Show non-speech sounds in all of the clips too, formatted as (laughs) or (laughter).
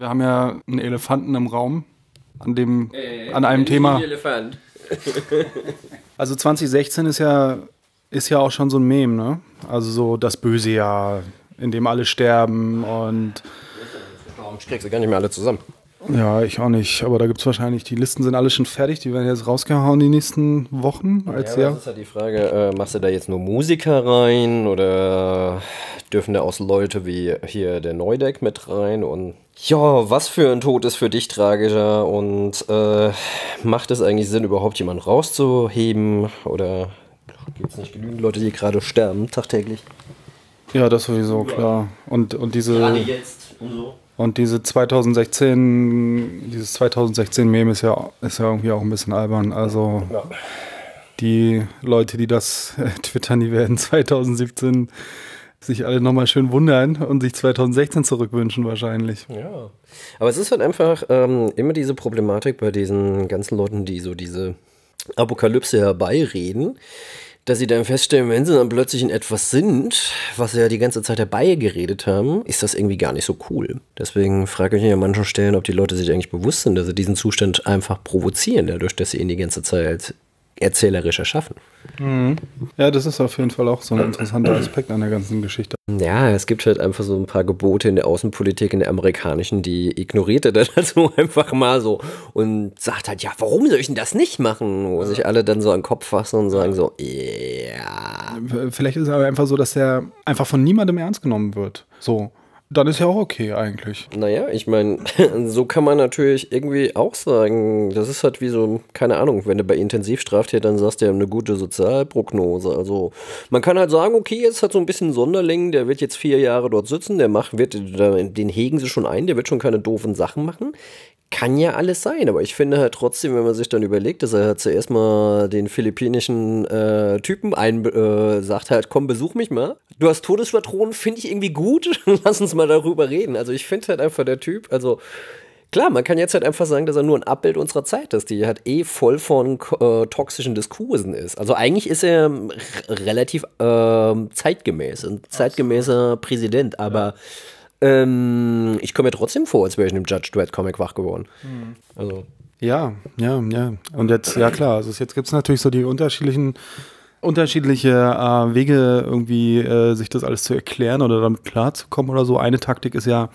Wir haben ja einen Elefanten im Raum, an dem, Äh, an einem Thema. Elefant. (laughs) Also 2016 ist ja, ist ja auch schon so ein Meme, ne? Also so das böse Jahr, in dem alle sterben und Warum kriegst du gar nicht mehr alle zusammen? Ja, ich auch nicht. Aber da gibt es wahrscheinlich, die Listen sind alle schon fertig, die werden jetzt rausgehauen die nächsten Wochen als Ja, Jahr. das ist ja die Frage, äh, machst du da jetzt nur Musiker rein oder dürfen da auch Leute wie hier der Neudeck mit rein und ja, was für ein Tod ist für dich tragischer und äh, macht es eigentlich Sinn, überhaupt jemanden rauszuheben oder gibt es nicht genügend Leute, die gerade sterben tagtäglich? Ja, das sowieso, klar. Und, und diese. jetzt und so. Und diese 2016, dieses 2016-Meme ist ja, ist ja irgendwie auch ein bisschen albern. Also Ja. die Leute, die das äh, twittern, die werden 2017 sich alle nochmal schön wundern und sich 2016 zurückwünschen wahrscheinlich. Ja. Aber es ist halt einfach ähm, immer diese Problematik bei diesen ganzen Leuten, die so diese Apokalypse herbeireden, dass sie dann feststellen, wenn sie dann plötzlich in etwas sind, was sie ja die ganze Zeit herbeigeredet haben, ist das irgendwie gar nicht so cool. Deswegen frage ich mich an manchen Stellen, ob die Leute sich eigentlich bewusst sind, dass sie diesen Zustand einfach provozieren, dadurch, dass sie ihn die ganze Zeit erzählerisch erschaffen. Ja, das ist auf jeden Fall auch so ein interessanter Aspekt an der ganzen Geschichte. Ja, es gibt halt einfach so ein paar Gebote in der Außenpolitik, in der amerikanischen, die ignoriert er dann (laughs) also einfach mal so und sagt halt, ja, warum soll ich denn das nicht machen? Wo sich alle dann so an den Kopf fassen und sagen so, ja. Vielleicht ist es aber einfach so, dass er einfach von niemandem ernst genommen wird. So. Dann ist ja auch okay eigentlich. Naja, ich meine, (laughs) so kann man natürlich irgendwie auch sagen, das ist halt wie so, keine Ahnung, wenn du bei Intensivstraftätern sagst, die haben eine gute Sozialprognose. Also man kann halt sagen, okay, jetzt hat so ein bisschen Sonderling, der wird jetzt vier Jahre dort sitzen, der macht, wird, den hegen sie schon ein, der wird schon keine doofen Sachen machen. Kann ja alles sein, aber ich finde halt trotzdem, wenn man sich dann überlegt, dass er halt zuerst mal den philippinischen äh, Typen ein, äh, sagt halt, komm, besuch mich mal. Du hast Todespatronen, finde ich irgendwie gut. (laughs) Lass uns mal darüber reden. Also ich finde halt einfach der Typ, also klar, man kann jetzt halt einfach sagen, dass er nur ein Abbild unserer Zeit ist, die halt eh voll von äh, toxischen Diskursen ist. Also eigentlich ist er r- relativ ähm, zeitgemäß, ein zeitgemäßer Präsident, aber ähm, ich komme mir trotzdem vor, als wäre ich in einem Judge Dredd Comic wach geworden. Also Ja, ja, ja. Und jetzt, ja klar, also jetzt gibt es natürlich so die unterschiedlichen, unterschiedliche äh, Wege, irgendwie äh, sich das alles zu erklären oder damit klarzukommen oder so. Eine Taktik ist ja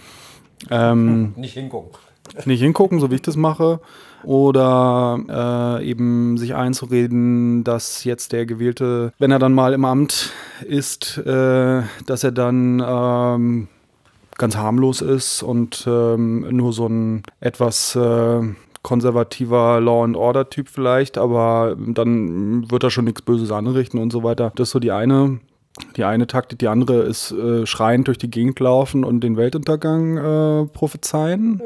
ähm, (laughs) nicht hingucken. nicht hingucken, so wie ich das mache. Oder äh, eben sich einzureden, dass jetzt der Gewählte, wenn er dann mal im Amt ist, äh, dass er dann ähm, ganz harmlos ist und ähm, nur so ein etwas äh, konservativer Law and Order Typ vielleicht, aber dann wird er schon nichts Böses anrichten und so weiter. Das ist so die eine, die eine Taktik. Die andere ist äh, schreiend durch die Gegend laufen und den Weltuntergang äh, prophezeien.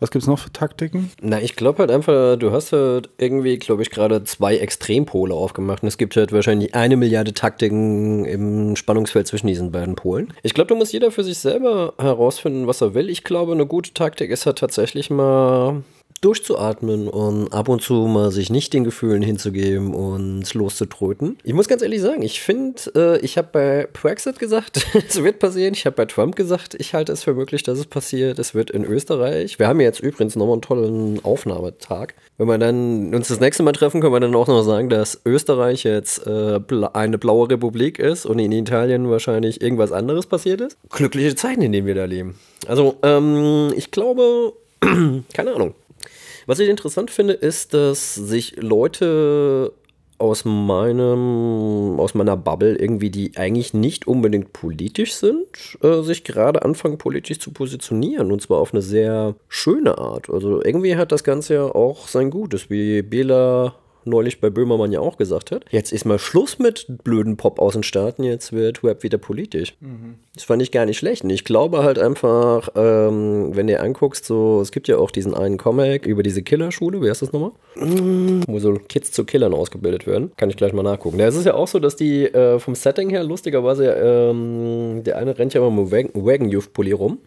Was gibt es noch für Taktiken? Na, ich glaube halt einfach, du hast halt irgendwie, glaube ich, gerade zwei Extrempole aufgemacht. Und es gibt halt wahrscheinlich eine Milliarde Taktiken im Spannungsfeld zwischen diesen beiden Polen. Ich glaube, da muss jeder für sich selber herausfinden, was er will. Ich glaube, eine gute Taktik ist halt tatsächlich mal durchzuatmen und ab und zu mal sich nicht den Gefühlen hinzugeben und loszutröten. Ich muss ganz ehrlich sagen, ich finde, äh, ich habe bei Brexit gesagt, (laughs) es wird passieren. Ich habe bei Trump gesagt, ich halte es für möglich, dass es passiert. Es wird in Österreich. Wir haben jetzt übrigens nochmal einen tollen Aufnahmetag. Wenn wir dann uns das nächste Mal treffen, können wir dann auch noch sagen, dass Österreich jetzt äh, eine blaue Republik ist und in Italien wahrscheinlich irgendwas anderes passiert ist. Glückliche Zeiten, in denen wir da leben. Also, ähm, ich glaube, (clears throat) keine Ahnung. Was ich interessant finde, ist, dass sich Leute aus meinem, aus meiner Bubble irgendwie, die eigentlich nicht unbedingt politisch sind, äh, sich gerade anfangen politisch zu positionieren und zwar auf eine sehr schöne Art. Also irgendwie hat das Ganze ja auch sein Gutes, wie Bela neulich bei Böhmermann ja auch gesagt hat. Jetzt ist mal Schluss mit blöden Pop aus den Staaten, jetzt wird Web wieder politisch. Das fand ich gar nicht schlecht. Und ich glaube halt einfach, ähm, wenn du dir anguckst, so, es gibt ja auch diesen einen Comic über diese Killerschule, wie heißt das nochmal? Wo so Kids zu Killern ausgebildet werden. Kann ich gleich mal nachgucken. Ja, es ist ja auch so, dass die äh, vom Setting her, lustigerweise, ähm, der eine rennt ja immer mit Wagon, Wagon Youth Pulli rum.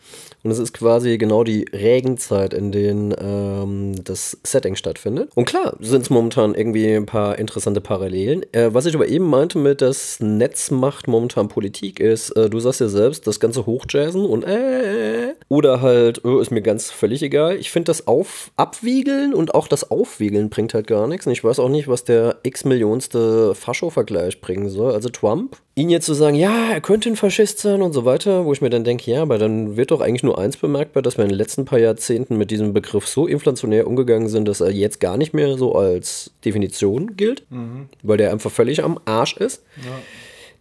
Und es ist quasi genau die Regenzeit, in denen ähm, das Setting stattfindet. Und klar, sind es momentan irgendwie irgendwie ein paar interessante Parallelen. Äh, was ich aber eben meinte mit, das Netz macht momentan Politik, ist, äh, du sagst ja selbst, das ganze Hochjazzen und äh, oder halt, oh, ist mir ganz völlig egal. Ich finde das Auf Abwiegeln und auch das Aufwiegeln bringt halt gar nichts. Und ich weiß auch nicht, was der x-millionste Fascho-Vergleich bringen soll. Also Trump, ihn jetzt zu sagen, ja, er könnte ein Faschist sein und so weiter, wo ich mir dann denke, ja, aber dann wird doch eigentlich nur eins bemerkbar, dass wir in den letzten paar Jahrzehnten mit diesem Begriff so inflationär umgegangen sind, dass er jetzt gar nicht mehr so als Definition gilt, mhm. weil der einfach völlig am Arsch ist. Ja.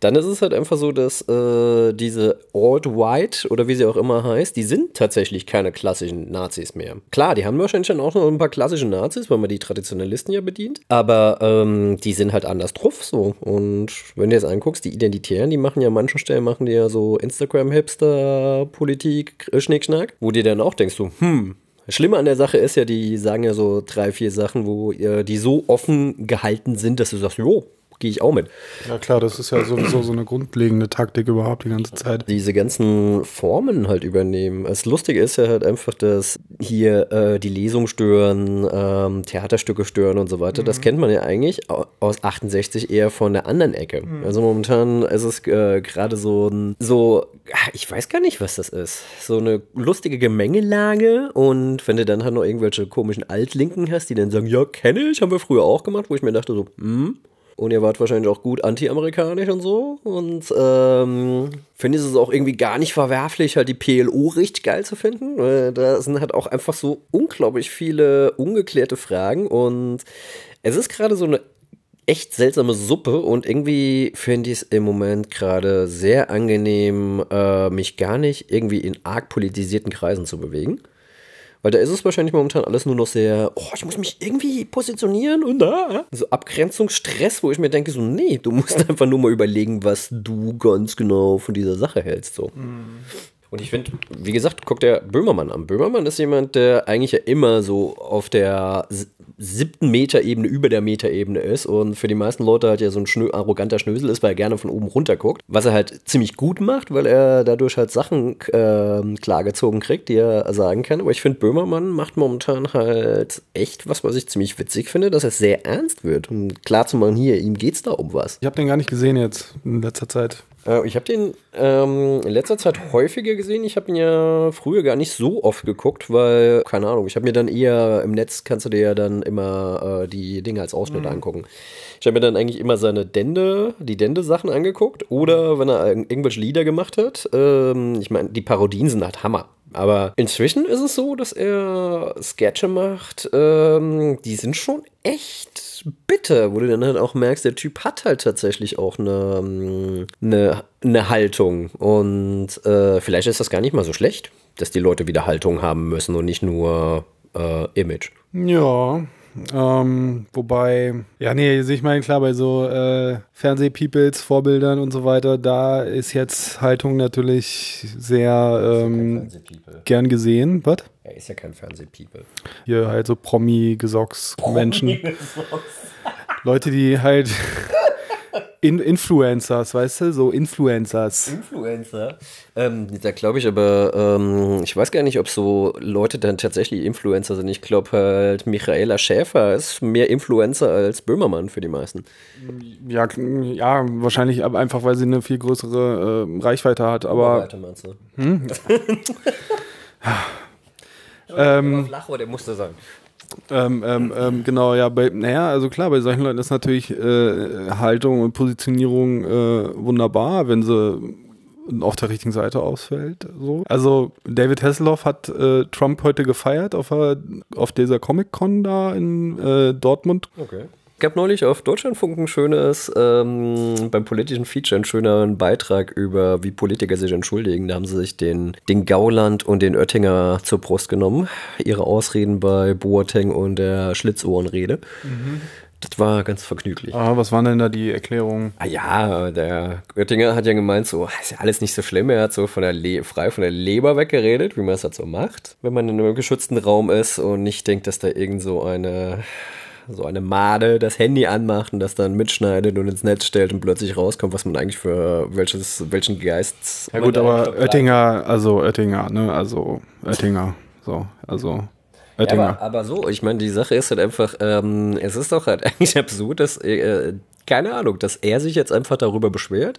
Dann ist es halt einfach so, dass äh, diese Alt-White oder wie sie auch immer heißt, die sind tatsächlich keine klassischen Nazis mehr. Klar, die haben wahrscheinlich dann auch noch ein paar klassische Nazis, weil man die Traditionalisten ja bedient, aber ähm, die sind halt anders drauf so. Und wenn du jetzt anguckst, die Identitären, die machen ja an manchen Stellen machen die ja so Instagram-Hipster-Politik, äh, Schnickschnack, wo dir dann auch denkst du, hm, Schlimme an der Sache ist ja, die sagen ja so drei, vier Sachen, wo äh, die so offen gehalten sind, dass du sagst, jo, gehe ich auch mit. Ja klar, das ist ja sowieso so eine grundlegende Taktik überhaupt die ganze Zeit. Diese ganzen Formen halt übernehmen. Das Lustige ist ja halt einfach, dass hier äh, die Lesung stören, ähm, Theaterstücke stören und so weiter. Mhm. Das kennt man ja eigentlich aus 68 eher von der anderen Ecke. Mhm. Also momentan ist es äh, gerade so ein, so, ich weiß gar nicht, was das ist. So eine lustige Gemengelage und wenn du dann halt noch irgendwelche komischen Altlinken hast, die dann sagen, ja, kenne ich, haben wir früher auch gemacht, wo ich mir dachte so, hm, und ihr wart wahrscheinlich auch gut anti-amerikanisch und so. Und ähm, finde ich es auch irgendwie gar nicht verwerflich, halt die PLO richtig geil zu finden. Da sind halt auch einfach so unglaublich viele ungeklärte Fragen. Und es ist gerade so eine echt seltsame Suppe und irgendwie finde ich es im Moment gerade sehr angenehm, äh, mich gar nicht irgendwie in arg politisierten Kreisen zu bewegen. Weil da ist es wahrscheinlich momentan alles nur noch sehr, oh, ich muss mich irgendwie positionieren und da. So Abgrenzungsstress, wo ich mir denke, so, nee, du musst (laughs) einfach nur mal überlegen, was du ganz genau von dieser Sache hältst. So. Mhm. Und ich finde, wie gesagt, guck der Böhmermann an. Böhmermann ist jemand, der eigentlich ja immer so auf der siebten Meterebene über der Meterebene ist und für die meisten Leute halt ja so ein schnö arroganter Schnösel ist, weil er gerne von oben runter guckt. Was er halt ziemlich gut macht, weil er dadurch halt Sachen äh, klargezogen kriegt, die er sagen kann. Aber ich finde, Böhmermann macht momentan halt echt was, was ich ziemlich witzig finde, dass er sehr ernst wird. Um klar zu machen, hier, ihm geht's da um was. Ich habe den gar nicht gesehen jetzt in letzter Zeit. Äh, ich habe den ähm, in letzter Zeit häufiger gesehen. Ich habe ihn ja früher gar nicht so oft geguckt, weil, keine Ahnung, ich habe mir dann eher im Netz, kannst du dir ja dann immer äh, die Dinge als Ausschnitt mhm. angucken. Ich habe mir dann eigentlich immer seine Dende, die Dende-Sachen angeguckt oder wenn er irgendwelche Lieder gemacht hat. Ähm, ich meine, die Parodien sind halt Hammer. Aber inzwischen ist es so, dass er Sketche macht, ähm, die sind schon echt bitter, wo du dann halt auch merkst, der Typ hat halt tatsächlich auch eine, ähm, eine, eine Haltung. Und äh, vielleicht ist das gar nicht mal so schlecht, dass die Leute wieder Haltung haben müssen und nicht nur äh, Image. Ja, ähm, wobei, ja, nee, sehe ich mal klar, bei so äh, Fernsehpeoples, Vorbildern und so weiter, da ist jetzt Haltung natürlich sehr ähm, gern gesehen. Was? Er ist ja kein Fernsehpeople. Hier halt so Promi-Gesocks-Menschen. Leute, die halt (laughs) in Influencers, weißt du, so Influencers. Influencer? Ähm, da glaube ich aber, ähm, ich weiß gar nicht, ob so Leute dann tatsächlich Influencer sind. Ich glaube halt, Michaela Schäfer ist mehr Influencer als Böhmermann für die meisten. Ja, ja wahrscheinlich einfach, weil sie eine viel größere äh, Reichweite hat. Aber. Reichweite meinst du? Hm? (laughs) ähm, Flachrohr, der musste sein. Ähm, ähm, ähm, genau, ja, bei, naja, also klar, bei solchen Leuten ist natürlich äh, Haltung und Positionierung äh, wunderbar, wenn sie auf der richtigen Seite ausfällt. So. Also David Hasselhoff hat äh, Trump heute gefeiert auf, auf dieser Comic-Con da in äh, Dortmund. Okay gab neulich auf Deutschlandfunk ein schönes, ähm, beim politischen Feature, einen schönen Beitrag über, wie Politiker sich entschuldigen. Da haben sie sich den, den Gauland und den Oettinger zur Brust genommen. Ihre Ausreden bei Boateng und der Schlitzohrenrede. Mhm. Das war ganz vergnüglich. Ah, was waren denn da die Erklärungen? Ah ja, der Oettinger hat ja gemeint, so, ist ja alles nicht so schlimm. Er hat so von der Le frei von der Leber weggeredet, wie man es halt so macht, wenn man in einem geschützten Raum ist und nicht denkt, dass da irgend so eine so eine Made das Handy anmacht und das dann mitschneidet und ins Netz stellt und plötzlich rauskommt, was man eigentlich für welches, welchen Geist. Ja gut, aber Oettinger, also Oettinger, ne, also Oettinger, so, also. Ja, aber, aber, so, ich meine, die Sache ist halt einfach, ähm, es ist doch halt (laughs) eigentlich absurd, dass, äh, keine Ahnung, dass er sich jetzt einfach darüber beschwert,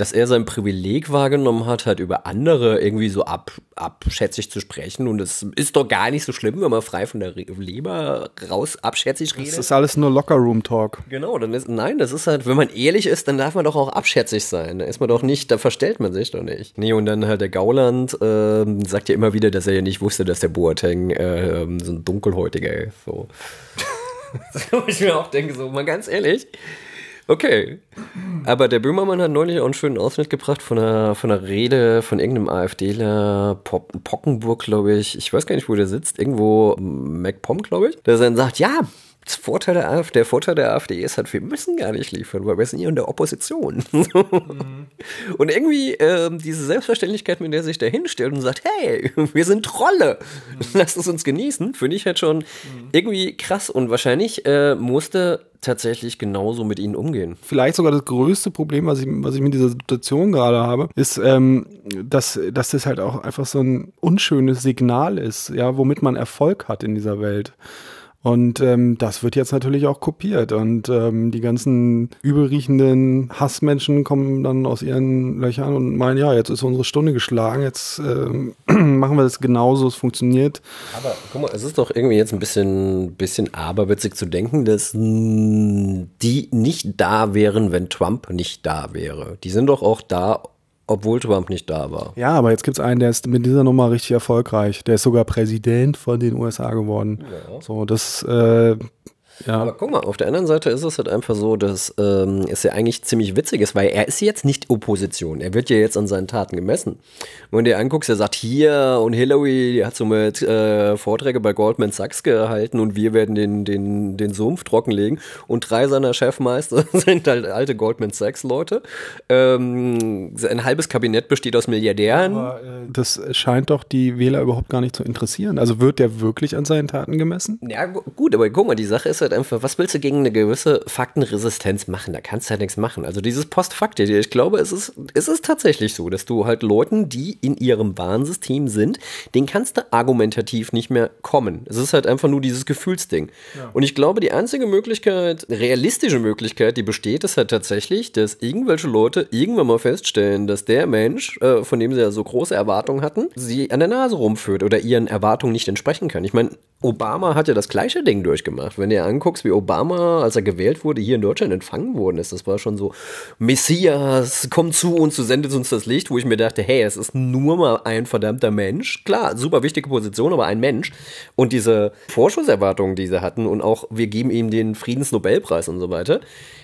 dass er sein Privileg wahrgenommen hat, halt über andere irgendwie so ab, abschätzig zu sprechen. Und es ist doch gar nicht so schlimm, wenn man frei von der Leber raus abschätzig redet. Das ist alles nur Locker-Room-Talk. Genau, dann ist, nein, das ist halt, wenn man ehrlich ist, dann darf man doch auch abschätzig sein. Da ist man doch nicht, da verstellt man sich doch nicht. Nee, und dann halt der Gauland äh, sagt ja immer wieder, dass er ja nicht wusste, dass der Boateng äh, so ein dunkelhäutiger ist. So. (laughs) Wo ich mir auch denke, so mal ganz ehrlich, Okay. Aber der Böhmermann hat neulich auch einen schönen Ausschnitt gebracht von einer, von einer Rede von irgendeinem AfDler, Pockenburg, glaube ich. Ich weiß gar nicht, wo der sitzt. Irgendwo MacPom, glaube ich. Der dann sagt, ja, das Vorteil der, AfD, der Vorteil der AfD ist halt, wir müssen gar nicht liefern, weil wir sind hier in der Opposition. Mhm. Und irgendwie ähm, diese Selbstverständlichkeit, mit der sich der hinstellt und sagt, hey, wir sind Trolle, mhm. lasst es uns genießen, finde ich halt schon mhm. irgendwie krass. Und wahrscheinlich äh, musste tatsächlich genauso mit ihnen umgehen. Vielleicht sogar das größte Problem, was ich, was ich mit dieser Situation gerade habe, ist, ähm, dass, dass das halt auch einfach so ein unschönes Signal ist, ja, womit man Erfolg hat in dieser Welt. Und ähm, das wird jetzt natürlich auch kopiert. Und ähm, die ganzen übelriechenden Hassmenschen kommen dann aus ihren Löchern und meinen, ja, jetzt ist unsere Stunde geschlagen, jetzt ähm, (clears throat) machen wir das genauso, es funktioniert. Aber guck mal, es ist doch irgendwie jetzt ein bisschen, bisschen aberwitzig zu denken, dass mh, die nicht da wären, wenn Trump nicht da wäre. Die sind doch auch da, obwohl Trump nicht da war. Ja, aber jetzt gibt es einen, der ist mit dieser Nummer richtig erfolgreich. Der ist sogar Präsident von den USA geworden. Ja. So, das äh, ja. Aber guck mal, auf der anderen Seite ist es halt einfach so, dass ähm, es ja eigentlich ziemlich witzig ist, weil er ist jetzt nicht Opposition. Er wird ja jetzt an seinen Taten gemessen. wenn du dir anguckst, er sagt hier und Hillary, die hat so mit äh, Vorträge bei Goldman Sachs gehalten und wir werden den, den, den Sumpf trockenlegen. Und drei seiner Chefmeister (laughs) sind halt alte Goldman Sachs-Leute. Ähm, ein halbes Kabinett besteht aus Milliardären. Aber, äh, das scheint doch die Wähler überhaupt gar nicht zu interessieren. Also wird der wirklich an seinen Taten gemessen? Ja, gut, aber guck mal, die Sache ist halt halt einfach, was willst du gegen eine gewisse Faktenresistenz machen? Da kannst du halt nichts machen. Also dieses Postfakt, ich glaube, es ist, es ist tatsächlich so, dass du halt Leuten, die in ihrem Warnsystem sind, den kannst du argumentativ nicht mehr kommen. Es ist halt einfach nur dieses Gefühlsding. Ja. Und ich glaube, die einzige Möglichkeit, realistische Möglichkeit, die besteht, ist halt tatsächlich, dass irgendwelche Leute irgendwann mal feststellen, dass der Mensch, äh, von dem sie ja so große Erwartungen hatten, sie an der Nase rumführt oder ihren Erwartungen nicht entsprechen kann. Ich meine, Obama hat ja das gleiche Ding durchgemacht. Wenn ihr anguckst, wie Obama, als er gewählt wurde, hier in Deutschland empfangen worden ist, das war schon so, Messias, komm zu uns, du sendest uns das Licht, wo ich mir dachte, hey, es ist nur mal ein verdammter Mensch. Klar, super wichtige Position, aber ein Mensch. Und diese Vorschusserwartungen, die sie hatten und auch, wir geben ihm den Friedensnobelpreis und so weiter,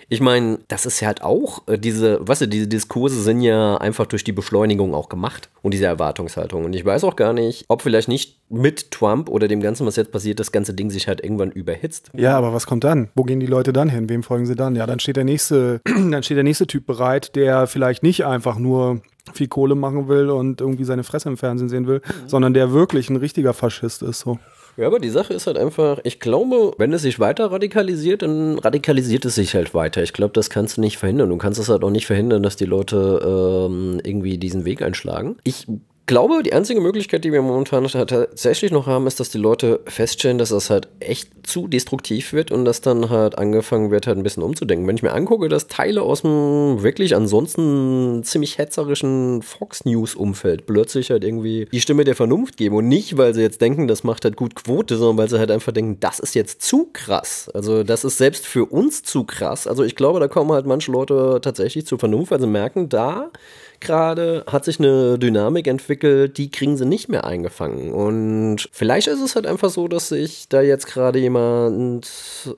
ich meine, das ist ja halt auch, äh, diese, weißt du, diese Diskurse sind ja einfach durch die Beschleunigung auch gemacht und diese Erwartungshaltung. Und ich weiß auch gar nicht, ob vielleicht nicht mit Trump oder dem Ganzen, was jetzt passiert, das ganze Ding sich halt irgendwann überhitzt. Ja, aber was kommt dann? Wo gehen die Leute dann hin? Wem folgen sie dann? Ja, dann steht der nächste, (clears throat) dann steht der nächste Typ bereit, der vielleicht nicht einfach nur viel Kohle machen will und irgendwie seine Fresse im Fernsehen sehen will, mhm. sondern der wirklich ein richtiger Faschist ist. So. Ja, aber die Sache ist halt einfach, ich glaube, wenn es sich weiter radikalisiert, dann radikalisiert es sich halt weiter. Ich glaube, das kannst du nicht verhindern. Du kannst es halt auch nicht verhindern, dass die Leute ähm, irgendwie diesen Weg einschlagen. Ich glaube, die einzige Möglichkeit, die wir momentan tatsächlich noch haben, ist, dass die Leute feststellen, dass das halt echt zu destruktiv wird und dass dann halt angefangen wird, halt ein bisschen umzudenken. Wenn ich mir angucke, dass Teile aus dem wirklich ansonsten ziemlich hetzerischen Fox News-Umfeld plötzlich halt irgendwie die Stimme der Vernunft geben und nicht, weil sie jetzt denken, das macht halt gut Quote, sondern weil sie halt einfach denken, das ist jetzt zu krass. Also, das ist selbst für uns zu krass. Also, ich glaube, da kommen halt manche Leute tatsächlich zur Vernunft, weil sie merken, da gerade hat sich eine Dynamik entwickelt, die kriegen sie nicht mehr eingefangen. Und vielleicht ist es halt einfach so, dass sich da jetzt gerade jemand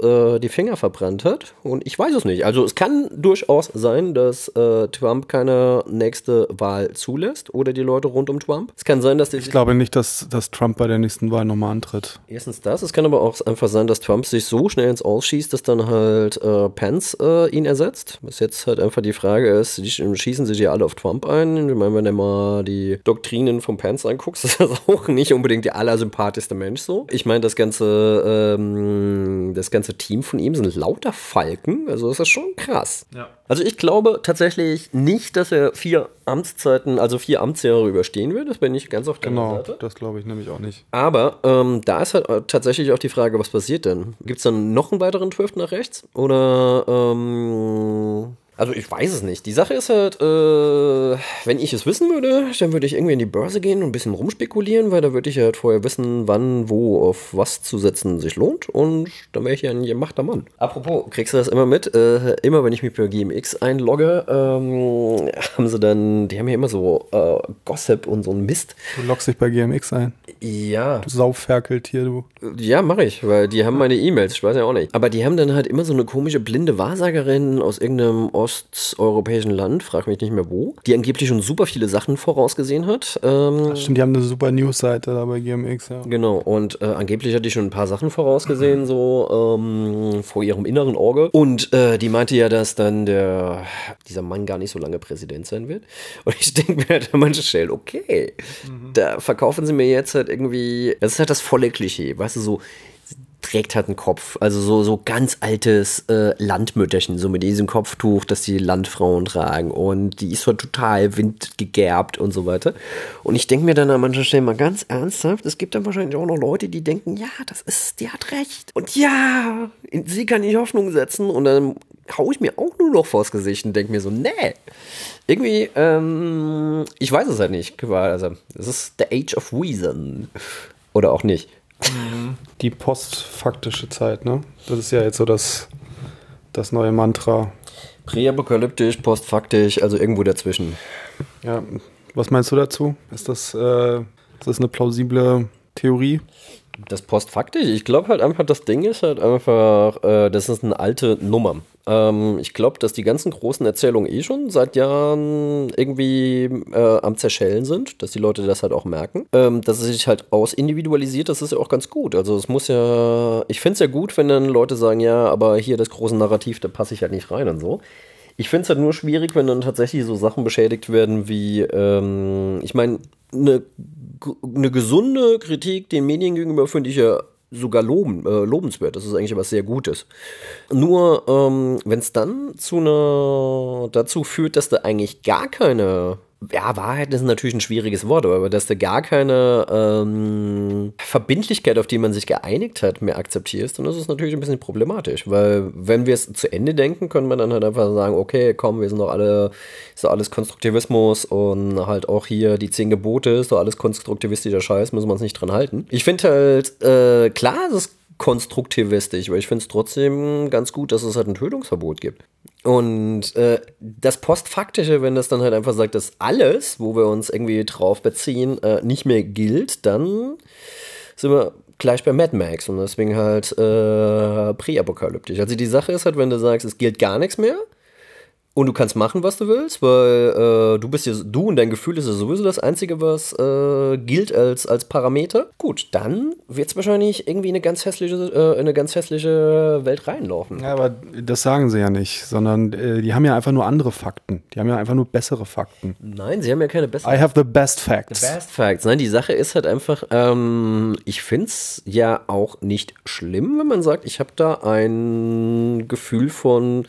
äh, die Finger verbrannt hat. Und ich weiß es nicht. Also es kann durchaus sein, dass äh, Trump keine nächste Wahl zulässt oder die Leute rund um Trump. Es kann sein, dass Ich glaube nicht, dass, dass Trump bei der nächsten Wahl nochmal antritt. Erstens das. Es kann aber auch einfach sein, dass Trump sich so schnell ins Ausschießt, dass dann halt äh, Pence äh, ihn ersetzt. Was jetzt halt einfach die Frage ist, die schießen sich ja alle auf Trump Trump ein. Ich meine, wenn du mal die Doktrinen von Pence anguckst, (laughs) ist das auch nicht unbedingt der allersympathischste Mensch so. Ich meine, das ganze, ähm, das ganze Team von ihm sind lauter Falken. Also das ist schon krass. Ja. Also ich glaube tatsächlich nicht, dass er vier Amtszeiten, also vier Amtsjahre überstehen wird. Das bin ich ganz auf der genau, Seite. Genau, das glaube ich nämlich auch nicht. Aber ähm, da ist halt tatsächlich auch die Frage, was passiert denn? Gibt es dann noch einen weiteren Twift nach rechts? Oder ähm, also ich weiß es nicht. Die Sache ist halt, äh, wenn ich es wissen würde, dann würde ich irgendwie in die Börse gehen und ein bisschen rumspekulieren, weil da würde ich halt vorher wissen, wann, wo, auf was zu setzen sich lohnt und dann wäre ich ja ein gemachter Mann. Apropos, kriegst du das immer mit? Äh, immer wenn ich mich bei GMX einlogge, ähm, haben sie dann, die haben ja immer so äh, Gossip und so ein Mist. Du loggst dich bei GMX ein? Ja. Du Saufferkeltier, du. Ja, mache ich, weil die haben meine E-Mails, ich weiß ja auch nicht. Aber die haben dann halt immer so eine komische blinde Wahrsagerin aus irgendeinem Ost osteuropäischen Land, frag mich nicht mehr wo, die angeblich schon super viele Sachen vorausgesehen hat. Ähm, stimmt, die haben eine super News-Seite da bei GMX, ja. Genau, und äh, angeblich hat die schon ein paar Sachen vorausgesehen, so ähm, vor ihrem inneren Auge. Und äh, die meinte ja, dass dann der, dieser Mann gar nicht so lange Präsident sein wird. Und ich denke mir halt an manchen Stellen, okay, mhm. da verkaufen sie mir jetzt halt irgendwie, das ist halt das volle Klischee, weißt du, so trägt halt einen Kopf. Also so, so ganz altes äh, Landmütterchen, so mit diesem Kopftuch, das die Landfrauen tragen. Und die ist halt total windgegerbt und so weiter. Und ich denke mir dann an manchen Stellen mal ganz ernsthaft, es gibt dann wahrscheinlich auch noch Leute, die denken, ja, das ist, die hat recht. Und ja, in sie kann ich Hoffnung setzen. Und dann haue ich mir auch nur noch vors Gesicht und denke mir so, nee. Irgendwie, ähm, ich weiß es halt nicht. Also, es ist the age of reason. Oder auch nicht. Die postfaktische Zeit, ne? Das ist ja jetzt so das, das neue Mantra. Präapokalyptisch, postfaktisch, also irgendwo dazwischen. Ja, was meinst du dazu? Ist das, äh, ist das eine plausible Theorie? Das postfaktisch? Ich glaube halt einfach, das Ding ist halt einfach, äh, das ist eine alte Nummer. Ähm, ich glaube, dass die ganzen großen Erzählungen eh schon seit Jahren irgendwie äh, am Zerschellen sind, dass die Leute das halt auch merken. Ähm, dass es sich halt ausindividualisiert, das ist ja auch ganz gut. Also es muss ja, ich finde es ja gut, wenn dann Leute sagen, ja, aber hier das große Narrativ, da passe ich halt nicht rein und so. Ich finde es halt nur schwierig, wenn dann tatsächlich so Sachen beschädigt werden wie, ähm, ich meine, eine ne gesunde Kritik den Medien gegenüber finde ich ja sogar loben, äh, lobenswert. Das ist eigentlich was sehr Gutes. Nur ähm, wenn es dann zu einer dazu führt, dass du eigentlich gar keine ja, Wahrheit ist natürlich ein schwieriges Wort, aber dass du gar keine ähm, Verbindlichkeit, auf die man sich geeinigt hat, mehr akzeptierst, dann ist es natürlich ein bisschen problematisch, weil wenn wir es zu Ende denken, können wir dann halt einfach sagen, okay, komm, wir sind doch alle, ist doch alles Konstruktivismus und halt auch hier die zehn Gebote, ist doch alles konstruktivistischer Scheiß, müssen wir uns nicht dran halten. Ich finde halt, äh, klar, es ist konstruktivistisch, aber ich finde es trotzdem ganz gut, dass es halt ein Tötungsverbot gibt. Und äh, das Postfaktische, wenn das dann halt einfach sagt, dass alles, wo wir uns irgendwie drauf beziehen, äh, nicht mehr gilt, dann sind wir gleich bei Mad Max und deswegen halt äh, präapokalyptisch. Also die Sache ist halt, wenn du sagst, es gilt gar nichts mehr, und du kannst machen, was du willst, weil äh, du bist ja, du und dein Gefühl ist ja sowieso das Einzige, was äh, gilt als, als Parameter. Gut, dann wird es wahrscheinlich irgendwie eine ganz hässliche, äh, eine ganz hässliche Welt reinlaufen. Ja, aber das sagen sie ja nicht, sondern äh, die haben ja einfach nur andere Fakten. Die haben ja einfach nur bessere Fakten. Nein, sie haben ja keine besseren. I have the best facts. The best facts. Nein, die Sache ist halt einfach, ähm, ich finde es ja auch nicht schlimm, wenn man sagt, ich habe da ein Gefühl von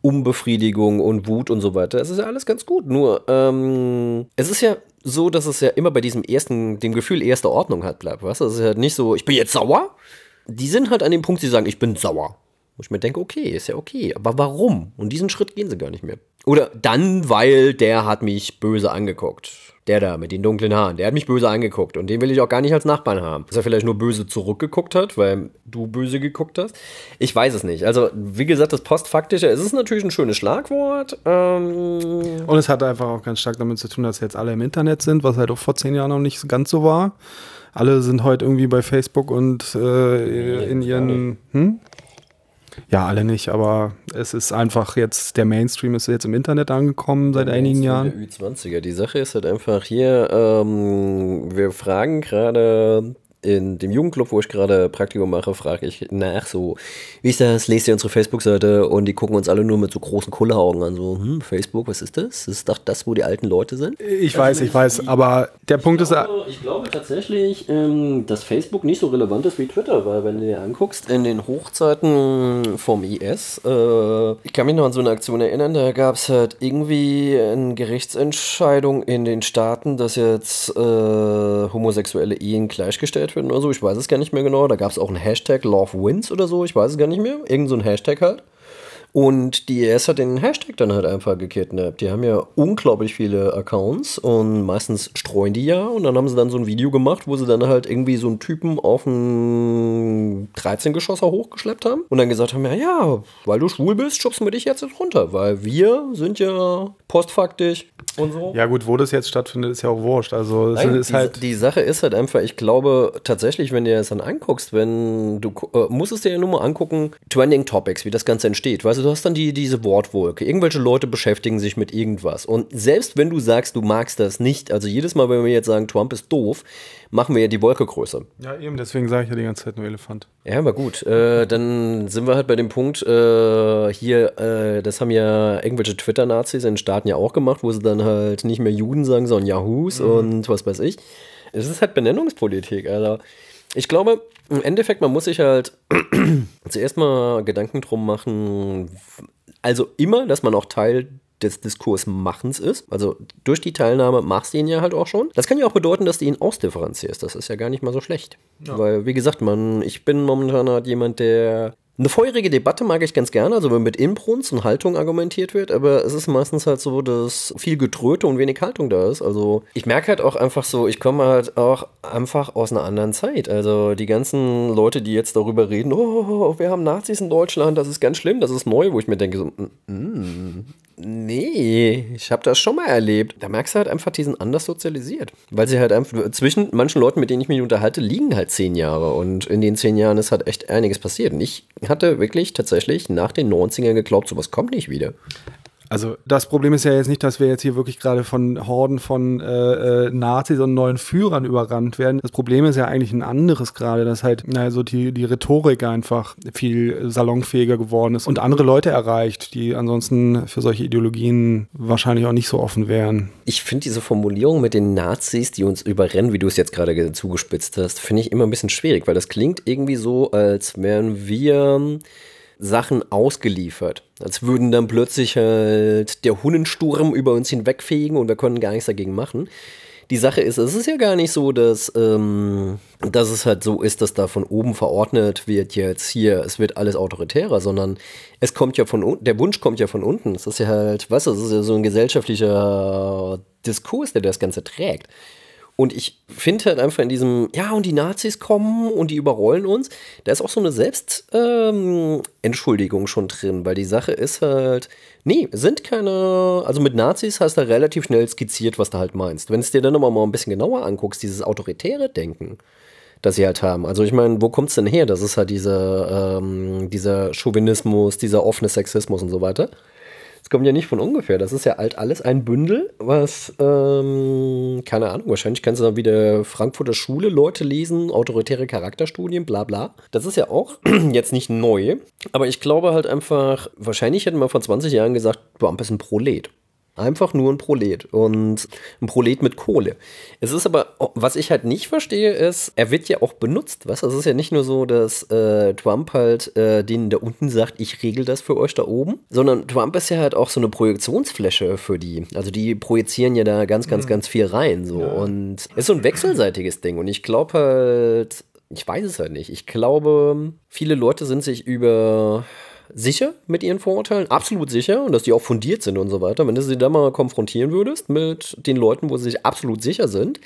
Unbefriedigung und Wut und so weiter. Es ist ja alles ganz gut. Nur, ähm, es ist ja so, dass es ja immer bei diesem ersten, dem Gefühl erster Ordnung halt bleibt. Weißt du? Es ist halt nicht so, ich bin jetzt sauer. Die sind halt an dem Punkt, sie sagen, ich bin sauer. Wo ich mir denke, okay, ist ja okay. Aber warum? Und diesen Schritt gehen sie gar nicht mehr. Oder dann, weil der hat mich böse angeguckt. Der da mit den dunklen Haaren, der hat mich böse angeguckt und den will ich auch gar nicht als Nachbarn haben. Dass er vielleicht nur böse zurückgeguckt hat, weil du böse geguckt hast. Ich weiß es nicht. Also, wie gesagt, das Postfaktische, es ist natürlich ein schönes Schlagwort. Ähm und es hat einfach auch ganz stark damit zu tun, dass jetzt alle im Internet sind, was halt auch vor zehn Jahren noch nicht ganz so war. Alle sind heute irgendwie bei Facebook und äh, in ihren. Hm? Ja, alle nicht, aber es ist einfach jetzt, der Mainstream ist jetzt im Internet angekommen seit einigen Jahren. Der Ü20er. Die Sache ist halt einfach hier, ähm, wir fragen gerade in dem Jugendclub, wo ich gerade Praktikum mache, frage ich nach so, wie ist das? Lest ihr unsere Facebook-Seite und die gucken uns alle nur mit so großen Kulleraugen an. So, hm, Facebook, was ist das? Ist doch das, wo die alten Leute sind. Ich weiß, ich weiß, aber der Punkt ich ist. glaube, ich glaube tatsächlich, ähm, dass Facebook nicht so relevant ist wie Twitter, weil wenn du dir anguckst, in den Hochzeiten vom IS, äh, ich kann mich noch an so eine Aktion erinnern, da gab es halt irgendwie eine Gerichtsentscheidung in den Staaten, dass jetzt äh, homosexuelle Ehen gleichgestellt werden oder so. Ich weiß es gar nicht mehr genau. Da gab es auch einen Hashtag Love Wins oder so. Ich weiß es gar nicht mehr. Irgend so ein Hashtag halt. Und die IS hat den Hashtag dann halt einfach gekidnappt. Die haben ja unglaublich viele Accounts und meistens streuen die ja. Und dann haben sie dann so ein Video gemacht, wo sie dann halt irgendwie so einen Typen auf einen 13-Geschosser hochgeschleppt haben. Und dann gesagt haben, ja, ja, weil du schwul bist, schubsen wir dich jetzt runter. Weil wir sind ja postfaktisch und so. Ja, gut, wo das jetzt stattfindet, ist ja auch wurscht. Also, es Nein, ist die, halt. die Sache ist halt einfach, ich glaube tatsächlich, wenn du dir das dann anguckst, wenn du äh, musst es dir ja nur mal angucken, Trending Topics, wie das Ganze entsteht. Weißt du, du hast dann die, diese Wortwolke. Irgendwelche Leute beschäftigen sich mit irgendwas. Und selbst wenn du sagst, du magst das nicht, also jedes Mal, wenn wir jetzt sagen, Trump ist doof, machen wir ja die Wolke größer. Ja, eben, deswegen sage ich ja die ganze Zeit nur Elefant. Ja, aber gut. Äh, dann sind wir halt bei dem Punkt, äh, hier, äh, das haben ja irgendwelche Twitter-Nazis in den Staaten ja auch gemacht, wo sie dann halt nicht mehr Juden sagen, sondern Yahoos und was weiß ich. Es ist halt Benennungspolitik, also ich glaube, im Endeffekt, man muss sich halt (clears throat) zuerst mal Gedanken drum machen, also immer, dass man auch Teil des Diskursmachens ist. Also durch die Teilnahme machst du ihn ja halt auch schon. Das kann ja auch bedeuten, dass du ihn ausdifferenzierst. Das ist ja gar nicht mal so schlecht. Weil, wie gesagt, man, ich bin momentan halt jemand, der eine feurige Debatte mag ich ganz gerne, also wenn mit Inbrunst und Haltung argumentiert wird, aber es ist meistens halt so, dass viel Getröte und wenig Haltung da ist. Also ich merke halt auch einfach so, ich komme halt auch einfach aus einer anderen Zeit. Also die ganzen Leute, die jetzt darüber reden, oh, wir haben Nazis in Deutschland, das ist ganz schlimm, das ist neu, wo ich mir denke, so, mm, mm, nee, ich habe das schon mal erlebt. Da merkst du halt einfach, die sind anders sozialisiert. Weil sie halt einfach, zwischen manchen Leuten, mit denen ich mich unterhalte, liegen halt zehn Jahre und in den zehn Jahren ist halt echt einiges passiert. Und ich hatte wirklich tatsächlich nach den 90ern geglaubt, sowas kommt nicht wieder. Also das Problem ist ja jetzt nicht, dass wir jetzt hier wirklich gerade von Horden von äh, äh, Nazis und neuen Führern überrannt werden. Das Problem ist ja eigentlich ein anderes gerade, dass halt naja, so die, die Rhetorik einfach viel salonfähiger geworden ist und andere Leute erreicht, die ansonsten für solche Ideologien wahrscheinlich auch nicht so offen wären. Ich finde diese Formulierung mit den Nazis, die uns überrennen, wie du es jetzt gerade ge- zugespitzt hast, finde ich immer ein bisschen schwierig, weil das klingt irgendwie so, als wären wir Sachen ausgeliefert. Als würden dann plötzlich halt der Hunnensturm über uns hinwegfegen und wir können gar nichts dagegen machen. Die Sache ist, es ist ja gar nicht so, dass, ähm, dass es halt so ist, dass da von oben verordnet wird jetzt hier, es wird alles autoritärer, sondern es kommt ja von unten, der Wunsch kommt ja von unten. Es ist ja halt, du, es ist ja so ein gesellschaftlicher Diskurs, der das Ganze trägt. Und ich finde halt einfach in diesem, ja, und die Nazis kommen und die überrollen uns, da ist auch so eine Selbstentschuldigung ähm, schon drin, weil die Sache ist halt, nee, sind keine, also mit Nazis hast du relativ schnell skizziert, was du halt meinst. Wenn es dir dann aber mal ein bisschen genauer anguckst, dieses autoritäre Denken, das sie halt haben. Also ich meine, wo kommt es denn her? Das ist halt dieser, ähm, dieser Chauvinismus, dieser offene Sexismus und so weiter. Das kommt ja nicht von ungefähr. Das ist ja alt alles ein Bündel, was, ähm, keine Ahnung, wahrscheinlich kannst du dann wieder Frankfurter Schule Leute lesen, autoritäre Charakterstudien, bla bla. Das ist ja auch (clears throat) jetzt nicht neu, aber ich glaube halt einfach, wahrscheinlich hätten wir vor 20 Jahren gesagt, ist ein Prolet. Einfach nur ein Prolet und ein Prolet mit Kohle. Es ist aber, was ich halt nicht verstehe, ist, er wird ja auch benutzt, was? Es ist ja nicht nur so, dass äh, Trump halt äh, denen da unten sagt, ich regel das für euch da oben, sondern Trump ist ja halt auch so eine Projektionsfläche für die. Also die projizieren ja da ganz, ganz, ganz viel rein so und es ist so ein wechselseitiges Ding und ich glaube halt, ich weiß es halt nicht. Ich glaube, viele Leute sind sich über sicher mit ihren Vorurteilen, absolut sicher und dass die auch fundiert sind und so weiter. Wenn du sie da mal konfrontieren würdest mit den Leuten, wo sie sich absolut sicher sind,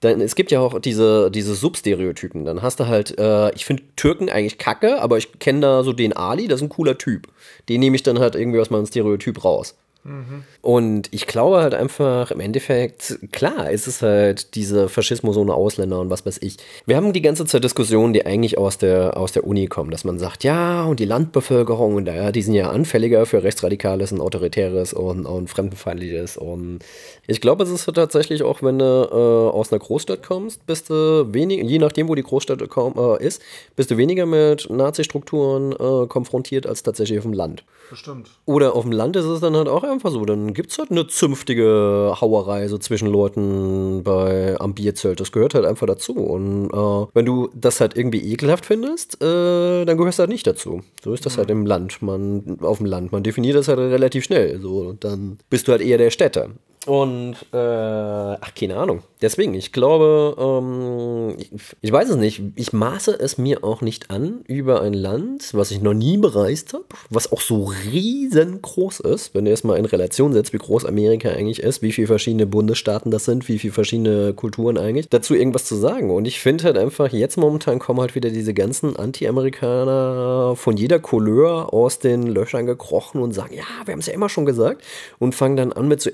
dann es gibt ja auch diese, diese Substereotypen. Dann hast du halt, äh, ich finde Türken eigentlich kacke, aber ich kenne da so den Ali, das ist ein cooler Typ. Den nehme ich dann halt irgendwie aus meinem Stereotyp raus. Mhm. Und ich glaube halt einfach, im Endeffekt, klar, es ist halt dieser Faschismus ohne Ausländer und was weiß ich. Wir haben die ganze Zeit Diskussionen, die eigentlich aus der, aus der Uni kommen, dass man sagt, ja, und die Landbevölkerung, und ja, die sind ja anfälliger für Rechtsradikales und Autoritäres und, und Fremdenfeindliches. Und ich glaube, es ist tatsächlich auch, wenn du äh, aus einer Großstadt kommst, bist du weniger, je nachdem, wo die Großstadt äh, ist, bist du weniger mit Nazi-Strukturen äh, konfrontiert als tatsächlich auf dem Land. Bestimmt. Oder auf dem Land ist es dann halt auch einfach so. Dann gibt es halt eine zünftige Hauerei so zwischen Leuten bei am Bierzelt. Das gehört halt einfach dazu. Und äh, wenn du das halt irgendwie ekelhaft findest, äh, dann gehörst du halt nicht dazu. So ist das mhm. halt im Land. Man, auf dem Land. Man definiert das halt relativ schnell. So, dann bist du halt eher der Städter. Und, äh, ach, keine Ahnung. Deswegen, ich glaube, ähm, ich, ich, weiß es nicht. Ich maße es mir auch nicht an über ein Land, was ich noch nie bereist habe, was auch so riesengroß ist, wenn du es mal in Relation setzt, wie groß Amerika eigentlich ist, wie viele verschiedene Bundesstaaten das sind, wie viele verschiedene Kulturen eigentlich, dazu irgendwas zu sagen. Und ich finde halt einfach, jetzt momentan kommen halt wieder diese ganzen Anti-Amerikaner von jeder Couleur aus den Löchern gekrochen und sagen, ja, wir haben es ja immer schon gesagt und fangen dann an mit so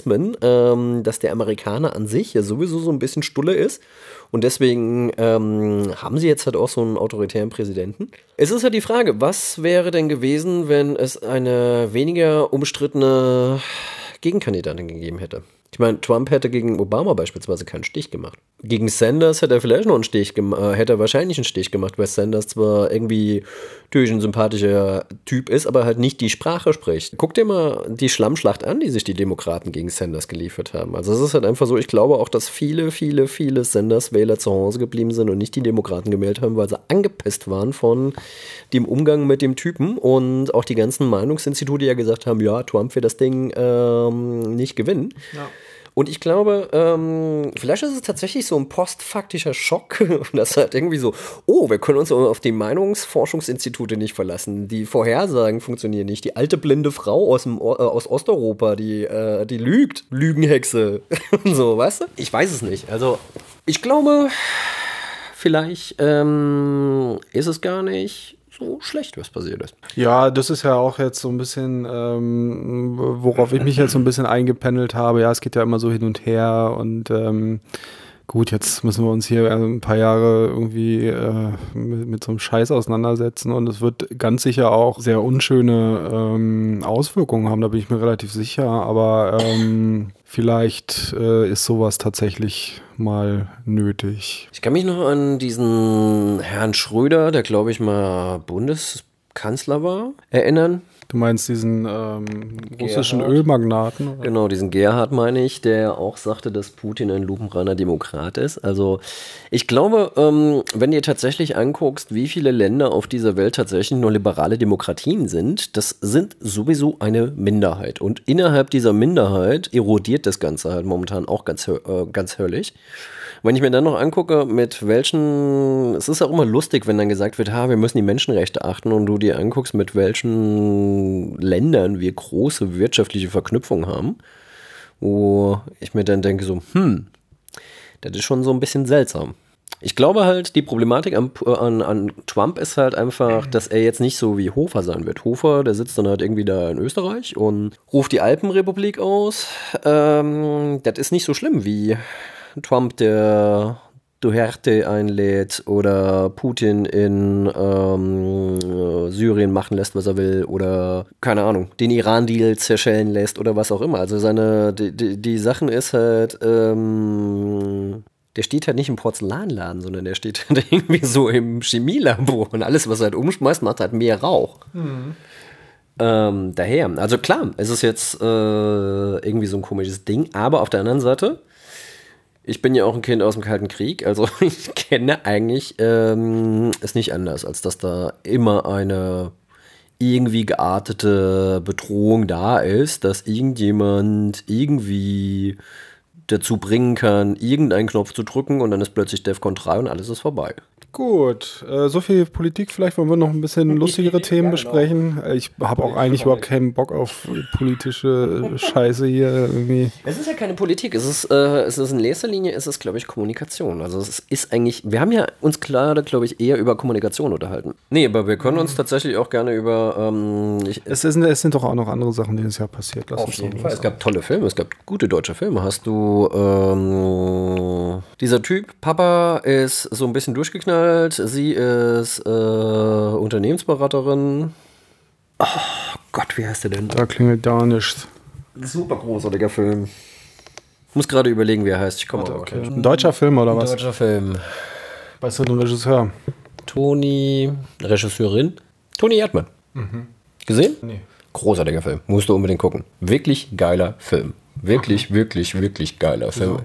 Essentialismen, ähm, dass der Amerikaner an sich ja sowieso so ein bisschen stulle ist. Und deswegen ähm, haben sie jetzt halt auch so einen autoritären Präsidenten. Es ist halt die Frage, was wäre denn gewesen, wenn es eine weniger umstrittene Gegenkandidatin gegeben hätte? Ich meine, Trump hätte gegen Obama beispielsweise keinen Stich gemacht. Gegen Sanders hätte er vielleicht noch einen Stich gemacht, äh, hätte er wahrscheinlich einen Stich gemacht, weil Sanders zwar irgendwie natürlich ein sympathischer Typ ist, aber halt nicht die Sprache spricht. Guck dir mal die Schlammschlacht an, die sich die Demokraten gegen Sanders geliefert haben. Also es ist halt einfach so, ich glaube auch, dass viele, viele, viele Sanders-Wähler zu Hause geblieben sind und nicht die Demokraten gewählt haben, weil sie angepisst waren von dem Umgang mit dem Typen und auch die ganzen Meinungsinstitute ja gesagt haben, ja, Trump wird das Ding ähm, nicht gewinnen. Ja. Und ich glaube, ähm, vielleicht ist es tatsächlich so ein postfaktischer Schock, (laughs) dass halt irgendwie so, oh, wir können uns auf die Meinungsforschungsinstitute nicht verlassen. Die Vorhersagen funktionieren nicht. Die alte blinde Frau aus, dem, äh, aus Osteuropa, die, äh, die lügt. Lügenhexe. (laughs) so, weißt du? Ich weiß es nicht. Also, ich glaube, vielleicht ähm, ist es gar nicht so schlecht, was passiert ist. Ja, das ist ja auch jetzt so ein bisschen, ähm, worauf ich mich jetzt so ein bisschen eingependelt habe. Ja, es geht ja immer so hin und her und ähm, gut, jetzt müssen wir uns hier ein paar Jahre irgendwie äh, mit, mit, so einem Scheiß auseinandersetzen und es wird ganz sicher auch sehr unschöne ähm, Auswirkungen haben, da bin ich mir relativ sicher, aber ähm, vielleicht äh, ist sowas tatsächlich mal nötig. Ich kann mich noch an diesen Herrn Schröder, der glaube ich mal Bundeskanzler war, erinnern. Du meinst diesen ähm, russischen Gerhard. Ölmagnaten? Oder? Genau, diesen Gerhard meine ich, der auch sagte, dass Putin ein lupenreiner Demokrat ist. Also ich glaube, ähm, wenn ihr tatsächlich anguckst, wie viele Länder auf dieser Welt tatsächlich nur liberale Demokratien sind, das sind sowieso eine Minderheit. Und innerhalb dieser Minderheit erodiert das Ganze halt momentan auch ganz, äh, ganz höllisch. Wenn ich mir dann noch angucke, mit welchen, es ist auch immer lustig, wenn dann gesagt wird, ha, wir müssen die Menschenrechte achten und du dir anguckst, mit welchen Ländern wir große wirtschaftliche Verknüpfungen haben, wo ich mir dann denke so, hm, das ist schon so ein bisschen seltsam. Ich glaube halt, die Problematik an, an, an, Trump ist halt einfach, dass er jetzt nicht so wie Hofer sein wird. Hofer, der sitzt dann halt irgendwie da in Österreich und ruft die Alpenrepublik aus. Ähm, das ist nicht so schlimm wie Trump, der Duterte einlädt oder Putin in ähm, Syrien machen lässt, was er will oder keine Ahnung, den Iran-Deal zerschellen lässt oder was auch immer. Also seine, die, die, die Sachen ist halt, ähm, der steht halt nicht im Porzellanladen, sondern der steht (laughs) halt irgendwie so im Chemielabor und alles, was er halt umschmeißt, macht halt mehr Rauch. Mhm. Ähm, daher, also klar, es ist jetzt äh, irgendwie so ein komisches Ding, aber auf der anderen Seite, ich bin ja auch ein Kind aus dem Kalten Krieg, also (laughs) ich kenne eigentlich ähm, es nicht anders, als dass da immer eine irgendwie geartete Bedrohung da ist, dass irgendjemand irgendwie dazu bringen kann, irgendeinen Knopf zu drücken und dann ist plötzlich DEFCON 3 und alles ist vorbei. Gut, äh, so viel Politik. Vielleicht wollen wir noch ein bisschen lustigere Themen Ja, genau. besprechen. Äh, Ich habe auch eigentlich überhaupt keinen Bock auf politische (laughs) Scheiße hier irgendwie. Es ist ja keine Politik, es ist, äh, es ist in erster Linie, es ist, glaube ich, Kommunikation. Also es ist eigentlich, wir haben ja uns gerade, glaube ich, eher über Kommunikation unterhalten. Nee, aber wir können uns tatsächlich auch gerne über, ähm, ich, Es, ist, es sind doch auch noch andere Sachen dieses Jahr passiert. Lass Auf uns jeden doch Fall. Es gab tolle Filme, es gab gute deutsche Filme. Hast du ähm, dieser Typ, Papa ist so ein bisschen durchgeknallt, sie ist äh, Unternehmensberaterin. Oh Gott, wie heißt der denn? Da klingelt da nichts. Super großartiger Film. Ich muss gerade überlegen, wie er heißt. Ich komme aber Okay. okay. Ein deutscher Film oder was? Deutscher Film. Weißt du den Regisseur? Toni, Regisseurin, Toni Erdmann. Gesehen? Nee. Großartiger Film. Musst du unbedingt gucken. Wirklich geiler Film. Wirklich, wirklich, wirklich geiler Film.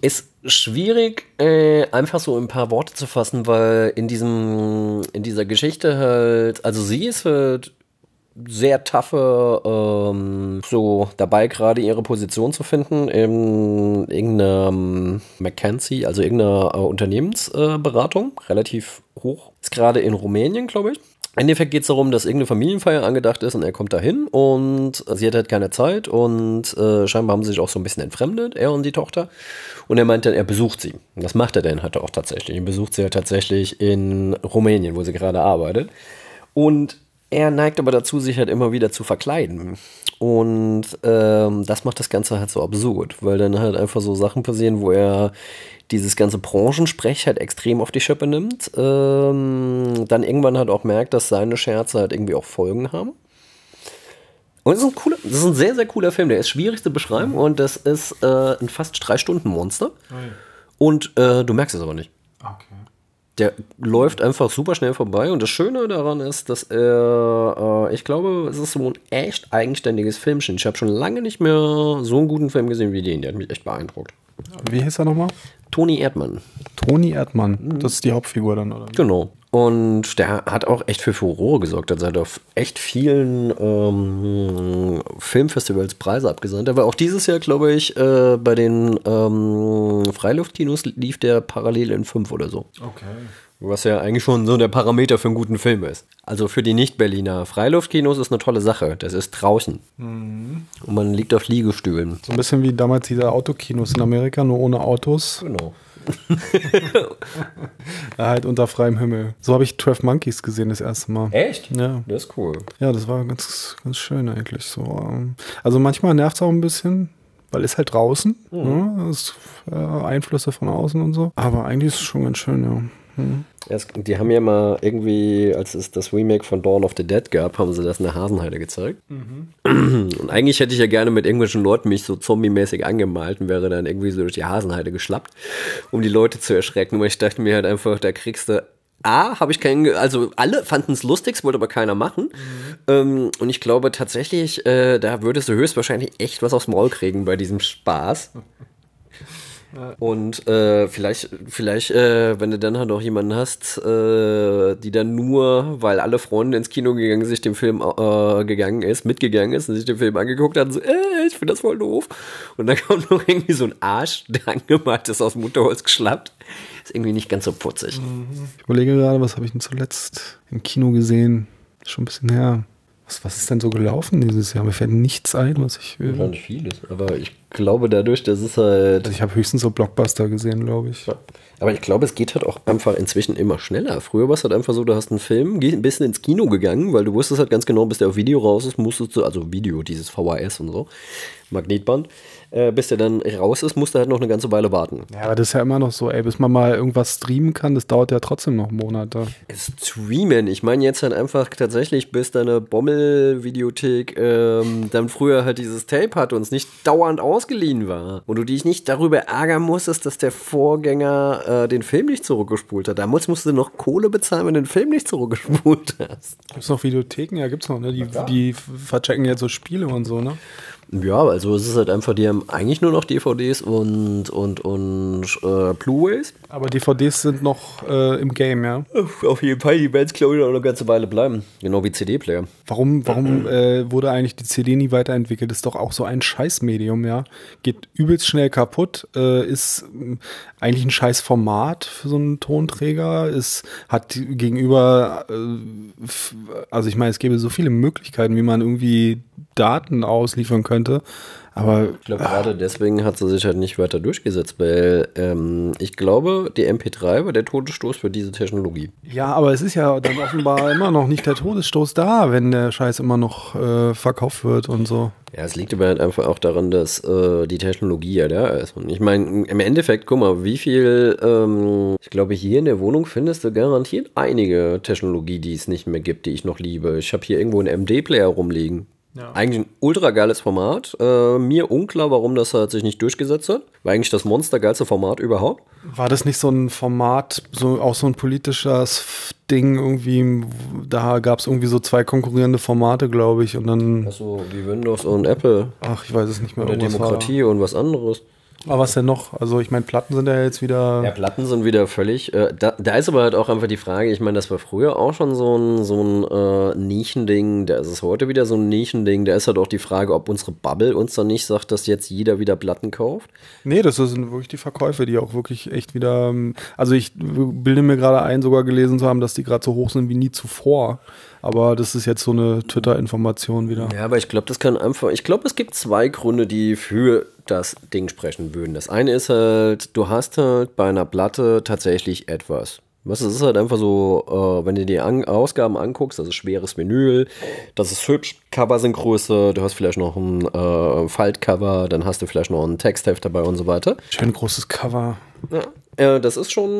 Ist schwierig, äh, einfach so in ein paar Worte zu fassen, weil in diesem, in dieser Geschichte halt, also sie ist halt sehr taffe, ähm, so dabei gerade ihre Position zu finden in irgendeiner McKinsey, also irgendeiner äh, Unternehmensberatung, äh, relativ hoch. Ist gerade in Rumänien, glaube ich. Im Endeffekt geht es darum, dass irgendeine Familienfeier angedacht ist und er kommt dahin und sie hat halt keine Zeit und äh, scheinbar haben sie sich auch so ein bisschen entfremdet, er und die Tochter. Und er meint dann, er besucht sie. Und das macht er dann halt auch tatsächlich. Er besucht sie halt tatsächlich in Rumänien, wo sie gerade arbeitet. Und er neigt aber dazu, sich halt immer wieder zu verkleiden. Und ähm, das macht das Ganze halt so absurd, weil dann halt einfach so Sachen passieren, wo er dieses ganze Branchensprech halt extrem auf die Schippe nimmt. Ähm, dann irgendwann halt auch merkt, dass seine Scherze halt irgendwie auch Folgen haben. Und es ist ein cooler, das ist ein sehr, sehr cooler Film. Der ist schwierig zu beschreiben und das ist äh, ein fast drei Stunden Monster. Und äh, du merkst es aber nicht. Okay. Der läuft einfach super schnell vorbei und das Schöne daran ist, dass er, äh, ich glaube, es ist so ein echt eigenständiges Filmchen. Ich habe schon lange nicht mehr so einen guten Film gesehen wie den. Der hat mich echt beeindruckt. Wie hieß er nochmal? Toni Erdmann, Toni Erdmann. Das ist die Hauptfigur dann, oder? genau. Und der hat auch echt für Furore gesorgt. Also er hat auf echt vielen ähm, Filmfestivals Preise abgesandt. Aber auch dieses Jahr, glaube ich, äh, bei den ähm, Freiluftkinos lief der parallel in fünf oder so. Okay. Was ja eigentlich schon so der Parameter für einen guten Film ist. Also für die Nicht-Berliner. Freiluftkinos ist eine tolle Sache. Das ist draußen. Und man liegt auf Liegestühlen. So ein bisschen wie damals diese Autokinos in Amerika, nur ohne Autos. Genau. (laughs) Ja, halt unter freiem Himmel. So habe ich 12 Monkeys gesehen das erste Mal. Echt? Ja. Das ist cool. Ja, das war ganz, ganz schön eigentlich. So, also manchmal nervt es auch ein bisschen, weil es halt draußen. Ne? Das ist, äh, Einflüsse von außen und so. Aber eigentlich ist es schon ganz schön, ja. Hm. Es, die haben ja mal irgendwie, als es das Remake von Dawn of the Dead gab, haben sie das in der Hasenheide gezeigt. Und eigentlich hätte ich ja gerne mit irgendwelchen Leuten mich so zombie-mäßig angemalt und wäre dann irgendwie so durch die Hasenheide geschlappt, um die Leute zu erschrecken. Aber ich dachte mir halt einfach, da kriegst du A, habe ich keinen, also alle fanden es lustig, es wollte aber keiner machen. Ähm, und ich glaube tatsächlich, äh, da würdest du höchstwahrscheinlich echt was aufs Maul kriegen bei diesem Spaß. (laughs) Und äh, vielleicht, vielleicht, äh, wenn du dann halt noch jemanden hast, äh, die dann nur, weil alle Freunde ins Kino gegangen sich dem Film äh, gegangen ist, mitgegangen ist und sich den Film angeguckt hat, und so, äh, ich finde das voll doof. Und dann (laughs) kommt noch irgendwie so ein Arsch, der angemalt ist, aus dem Mutterholz geschlappt. Ist irgendwie nicht ganz so putzig. Ich überlege gerade, was habe ich denn zuletzt im Kino gesehen? Schon ein bisschen her. Was, was ist denn so gelaufen dieses Jahr? Mir fällt nichts ein, was ich will. Wahrscheinlich vieles. Aber ich glaube dadurch, dass es halt. Also ich habe höchstens so Blockbuster gesehen, glaube ich. Aber ich glaube, es geht halt auch einfach inzwischen immer schneller. Früher war es halt einfach so, du hast einen Film, ein bisschen ins Kino gegangen, weil du wusstest halt ganz genau, bis der auf Video raus ist, musstest du, also Video, dieses VHS und so, Magnetband, äh, bis der dann raus ist, musst du halt noch eine ganze Weile warten. Ja, aber das ist ja immer noch so, ey, bis man mal irgendwas streamen kann, das dauert ja trotzdem noch Monate. Streamen, ich meine jetzt halt einfach tatsächlich, bis deine Bommel-Videothek ähm, dann früher halt dieses Tape hatte und es nicht dauernd ausgeliehen war. Und du dich nicht darüber ärgern musstest, dass der Vorgänger äh, den Film nicht zurückgespult hat. Damals musst du noch Kohle bezahlen, wenn du den Film nicht zurückgespult hast. Gibt es noch Videotheken? Ja, gibt's noch, ne? Die, die verchecken jetzt so Spiele und so, ne? Ja, also es ist halt einfach, die haben eigentlich nur noch DVDs und, und, und äh, Blu-Rays. Aber DVDs sind noch äh, im Game, ja? Auf jeden Fall, die es, glaube ich, noch eine ganze Weile bleiben. Genau wie CD-Player. Warum, warum äh, wurde eigentlich die CD nie weiterentwickelt? Ist doch auch so ein Scheißmedium, ja? Geht übelst schnell kaputt, äh, ist äh, eigentlich ein scheiß Format für so einen Tonträger, ist, hat gegenüber, äh, also ich meine, es gäbe so viele Möglichkeiten, wie man irgendwie Daten ausliefern könnte. Aber ich glaube, gerade deswegen hat sie sich halt nicht weiter durchgesetzt, weil ähm, ich glaube, die MP3 war der Todesstoß für diese Technologie. Ja, aber es ist ja dann offenbar (laughs) immer noch nicht der Todesstoß da, wenn der Scheiß immer noch äh, verkauft wird und so. Ja, es liegt aber halt einfach auch daran, dass äh, die Technologie ja da ist. Und ich meine, im Endeffekt, guck mal, wie viel, ähm, ich glaube, hier in der Wohnung findest du garantiert einige Technologie, die es nicht mehr gibt, die ich noch liebe. Ich habe hier irgendwo einen MD-Player rumliegen. Ja. Eigentlich ein ultra geiles Format. Äh, mir unklar, warum das halt sich nicht durchgesetzt hat. War eigentlich das monstergeilste Format überhaupt. War das nicht so ein Format, so auch so ein politisches Ding irgendwie? Da gab es irgendwie so zwei konkurrierende Formate, glaube ich. Und dann. Achso, wie Windows und Apple. Ach, ich weiß es nicht mehr. Oder Demokratie und was anderes. Aber was denn noch? Also ich meine, Platten sind ja jetzt wieder. Ja, Platten sind wieder völlig. Äh, da, da, ist aber halt auch einfach die Frage, ich meine, das war früher auch schon so ein, so ein äh, Nischending, da ist es heute wieder so ein Nischending. Da ist halt auch die Frage, ob unsere Bubble uns dann nicht sagt, dass jetzt jeder wieder Platten kauft. Nee, das sind wirklich die Verkäufe, die auch wirklich echt wieder. Ähm, also ich bilde mir gerade ein, sogar gelesen zu haben, dass die gerade so hoch sind wie nie zuvor. Aber das ist jetzt so eine Twitter-Information wieder. Ja, aber ich glaube, das kann einfach. Ich glaube, es gibt zwei Gründe, die für das Ding sprechen würden. Das eine ist halt, du hast halt bei einer Platte tatsächlich etwas. Was es ist halt einfach so, äh, wenn du die An Ausgaben anguckst, das ist schweres Vinyl, das ist hübsch, Cover sind größer, du hast vielleicht noch ein äh, Faltcover, dann hast du vielleicht noch ein Textheft dabei und so weiter. Schön großes Cover. Ja, äh, das ist schon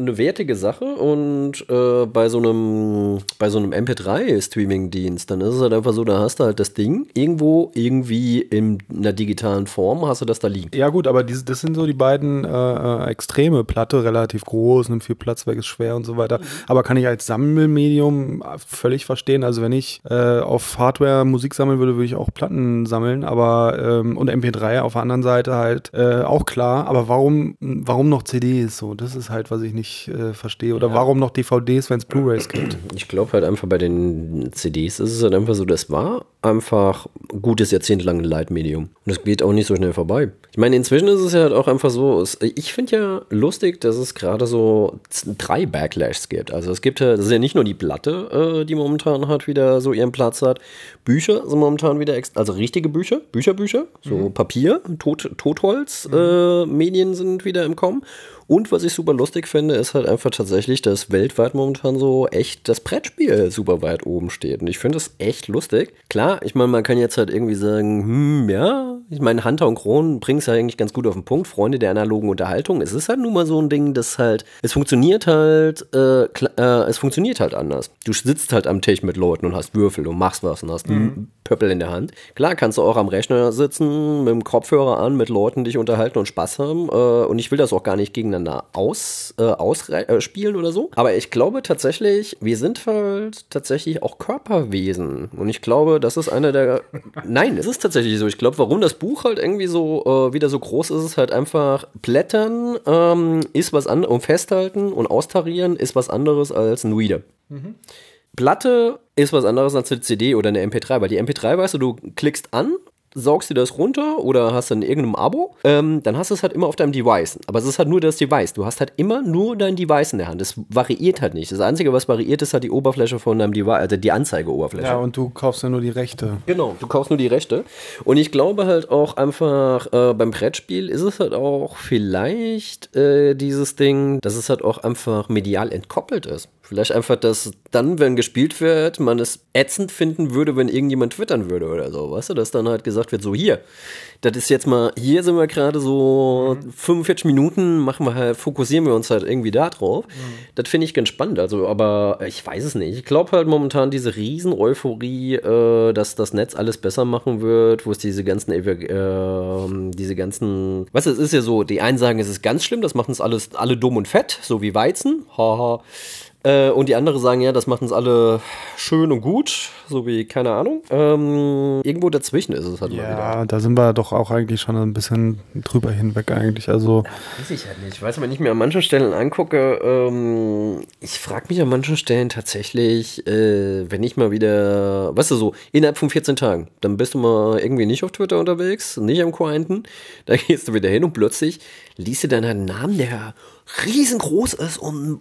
eine wertige Sache und äh, bei so einem bei so einem MP3-Streaming-Dienst, dann ist es halt einfach so, da hast du halt das Ding irgendwo irgendwie in einer digitalen Form, hast du das da liegen. Ja gut, aber diese, das sind so die beiden äh, äh Extreme. Platte relativ groß, nimmt viel Platz weg, ist schwer und so weiter. Mhm. Aber kann ich als Sammelmedium völlig verstehen. Also wenn ich äh, auf Hardware Musik sammeln würde, würde ich auch Platten sammeln, aber ähm, und MP3 auf der anderen Seite halt auch klar. Aber warum, warum noch CDs? CDs. So, das ist halt, was ich nicht äh, verstehe. Oder ja. warum noch DVDs, wenn es Blu-rays gibt? Ich glaube halt einfach bei den CDs ist es halt einfach so, das war einfach ein gutes jahrzehntelanges Leitmedium. Und es geht auch nicht so schnell vorbei. Ich meine, inzwischen ist es ja halt auch einfach so, es, ich finde ja lustig, dass es gerade so drei Backlashs gibt. Also es gibt ja, das ist ja nicht nur die Platte, äh, die momentan hat wieder so ihren Platz hat. Bücher sind momentan wieder, also richtige Bücher, Bücherbücher, so mhm. Papier, Tot, Totholz, mhm. äh, Medien sind wieder im Kommen. Und was ich super lustig finde, ist halt einfach tatsächlich, dass weltweit momentan so echt das Brettspiel super weit oben steht. Und ich finde das echt lustig. Klar, ich meine, man kann jetzt halt irgendwie sagen, hm, ja, ich meine, Hunter und Kron bringen es ja eigentlich ganz gut auf den Punkt. Freunde der analogen Unterhaltung. Es ist halt nun mal so ein Ding, das halt, es funktioniert halt, äh, äh, es funktioniert halt anders. Du sitzt halt am Tisch mit Leuten und hast Würfel und machst was und hast mhm. Pöppel in der Hand. Klar kannst du auch am Rechner sitzen, mit dem Kopfhörer an, mit Leuten dich unterhalten und Spaß haben. Äh, und ich will das auch gar nicht gegeneinander aus, äh, ausspielen äh, oder so. Aber ich glaube tatsächlich, wir sind halt tatsächlich auch Körperwesen. Und ich glaube, das ist einer der. (laughs) Nein, es ist tatsächlich so. Ich glaube, warum das Buch halt irgendwie so äh, wieder so groß ist, ist halt einfach Blättern ähm, ist was anderes und festhalten und austarieren ist was anderes als ein Reader. Mhm. Platte ist was anderes als eine CD oder eine MP3, weil die MP3, weißt du, du klickst an saugst dir das runter oder hast dann irgendeinem Abo, ähm, dann hast du es halt immer auf deinem Device. Aber es ist halt nur das Device. Du hast halt immer nur dein Device in der Hand. Es variiert halt nicht. Das Einzige, was variiert, ist halt die Oberfläche von deinem Device, also die Anzeigeoberfläche. Ja, und du kaufst ja nur die Rechte. Genau, du kaufst nur die Rechte. Und ich glaube halt auch einfach, äh, beim Brettspiel ist es halt auch vielleicht äh, dieses Ding, dass es halt auch einfach medial entkoppelt ist. Vielleicht einfach, dass dann, wenn gespielt wird, man es ätzend finden würde, wenn irgendjemand twittern würde oder so, weißt du, dass dann halt gesagt wird, so hier, das ist jetzt mal, hier sind wir gerade so mhm. 45 Minuten, machen wir halt, fokussieren wir uns halt irgendwie da drauf. Mhm. Das finde ich ganz spannend, also, aber ich weiß es nicht. Ich glaube halt momentan diese Riesen-Euphorie, äh, dass das Netz alles besser machen wird, wo es diese ganzen, äh, diese ganzen, weißt du, es ist ja so, die einen sagen, es ist ganz schlimm, das machen uns alles alle dumm und fett, so wie Weizen, haha. Äh, und die andere sagen, ja, das macht uns alle schön und gut, so wie, keine Ahnung. Ähm, irgendwo dazwischen ist es halt ja, mal wieder. Ja, da sind wir doch auch eigentlich schon ein bisschen drüber hinweg eigentlich. Also ja, weiß ich halt nicht. Ich weiß, wenn ich mir an manchen Stellen angucke, ähm, ich frage mich an manchen Stellen tatsächlich, äh, wenn ich mal wieder, weißt du so, innerhalb von 14 Tagen, dann bist du mal irgendwie nicht auf Twitter unterwegs, nicht am Quaranten, (laughs) da gehst du wieder hin und plötzlich liest du dann einen Namen, der riesengroß ist und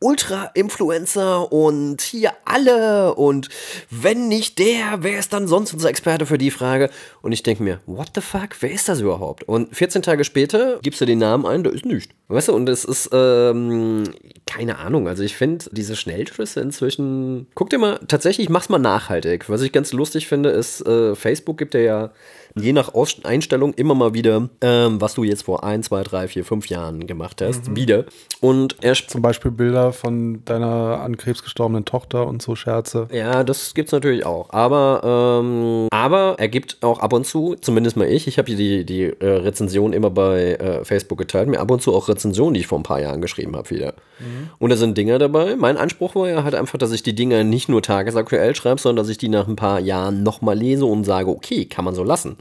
Ultra-Influencer und hier alle und wenn nicht der, wer ist dann sonst unser Experte für die Frage? Und ich denke mir, what the fuck, wer ist das überhaupt? Und 14 Tage später gibst du den Namen ein, da ist nichts. Weißt du, und es ist, ähm, keine Ahnung, also ich finde diese Schnellschüsse inzwischen, guck dir mal, tatsächlich mach's mal nachhaltig. Was ich ganz lustig finde, ist, äh, Facebook gibt dir ja je nach Aus Einstellung immer mal wieder, ähm, was du jetzt vor ein, zwei, drei, vier, fünf Jahren gemacht hast, mhm. wieder. Und er zum Beispiel Bilder von deiner an Krebs gestorbenen Tochter und so Scherze. Ja, das gibt's natürlich auch. Aber, ähm, aber er gibt auch ab und zu, zumindest mal ich, ich habe die, die äh, Rezension immer bei äh, Facebook geteilt, mir ab und zu auch Rezensionen, die ich vor ein paar Jahren geschrieben habe, wieder. Mhm. Und da sind Dinger dabei. Mein Anspruch war ja halt einfach, dass ich die Dinger nicht nur tagesaktuell schreibe, sondern dass ich die nach ein paar Jahren nochmal lese und sage, okay, kann man so lassen.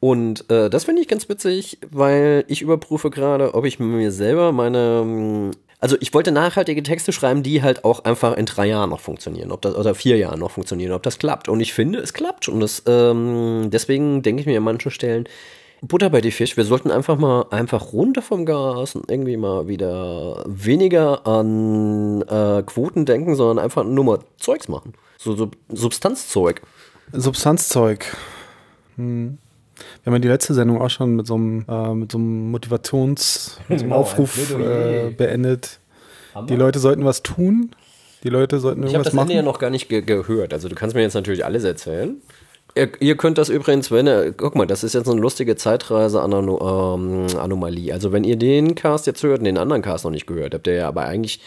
Und äh, das finde ich ganz witzig, weil ich überprüfe gerade, ob ich mir selber meine. Mm, also ich wollte nachhaltige Texte schreiben, die halt auch einfach in drei Jahren noch funktionieren, ob das oder vier Jahren noch funktionieren, ob das klappt. Und ich finde, es klappt. Und das, ähm, deswegen denke ich mir an manchen Stellen, Butter bei die Fisch, wir sollten einfach mal einfach runter vom Gas und irgendwie mal wieder weniger an äh, Quoten denken, sondern einfach nur mal Zeugs machen. So, so Substanzzeug. Substanzzeug. Hm. Wir haben ja die letzte Sendung auch schon mit so einem, äh, mit so einem Motivations-, mit so einem (laughs) genau, Aufruf äh, beendet. Die Leute sollten was tun. Die Leute sollten irgendwas machen. Ich habe das Ende ja noch gar nicht ge gehört. Also du kannst mir jetzt natürlich alles erzählen. Ihr, ihr, könnt das übrigens, wenn ihr, guck mal, das ist jetzt eine lustige Zeitreise-Anomalie. Ähm, also wenn ihr den Cast jetzt hört und den anderen Cast noch nicht gehört habt, der ja aber eigentlich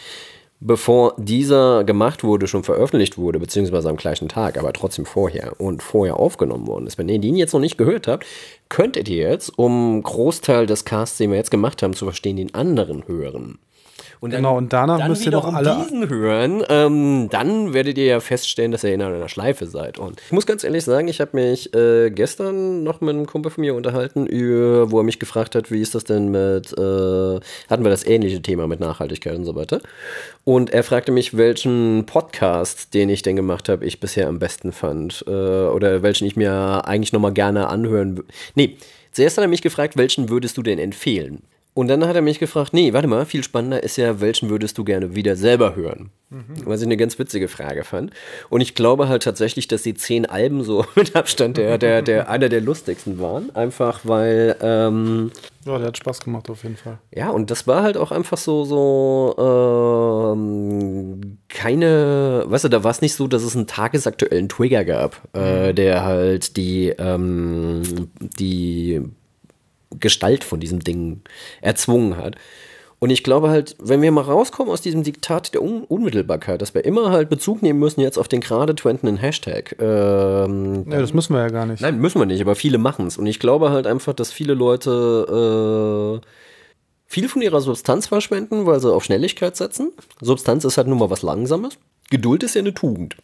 bevor dieser gemacht wurde, schon veröffentlicht wurde, beziehungsweise am gleichen Tag, aber trotzdem vorher und vorher aufgenommen worden ist. Wenn ihr den jetzt noch nicht gehört habt, könntet ihr jetzt, um Großteil des Casts, den wir jetzt gemacht haben, zu verstehen, den anderen hören. Und dann, genau, und danach dann müsst ihr doch alle. diesen hören, ähm, dann werdet ihr ja feststellen, dass ihr in einer Schleife seid. Und ich muss ganz ehrlich sagen, ich habe mich äh, gestern noch mit einem Kumpel von mir unterhalten, über, wo er mich gefragt hat, wie ist das denn mit, äh, hatten wir das ähnliche Thema mit Nachhaltigkeit und so weiter. Und er fragte mich, welchen Podcast, den ich denn gemacht habe, ich bisher am besten fand. Äh, oder welchen ich mir eigentlich nochmal gerne anhören. Nee, zuerst hat er mich gefragt, welchen würdest du denn empfehlen? Und dann hat er mich gefragt, nee, warte mal, viel spannender ist ja, welchen würdest du gerne wieder selber hören? Mhm. Was ich eine ganz witzige Frage fand. Und ich glaube halt tatsächlich, dass die zehn Alben so (laughs) mit Abstand der, der, der (laughs) einer der lustigsten waren. Einfach weil. Ähm, ja, der hat Spaß gemacht auf jeden Fall. Ja, und das war halt auch einfach so, so ähm, keine, weißt du, da war es nicht so, dass es einen tagesaktuellen Trigger gab, äh, mhm. der halt die, ähm, die Gestalt von diesem Ding erzwungen hat. Und ich glaube halt, wenn wir mal rauskommen aus diesem Diktat der Un Unmittelbarkeit, dass wir immer halt Bezug nehmen müssen jetzt auf den gerade trendenden Hashtag. Ähm, ja, das müssen wir ja gar nicht. Nein, müssen wir nicht, aber viele machen es. Und ich glaube halt einfach, dass viele Leute äh, viel von ihrer Substanz verschwenden, weil sie auf Schnelligkeit setzen. Substanz ist halt nun mal was Langsames. Geduld ist ja eine Tugend.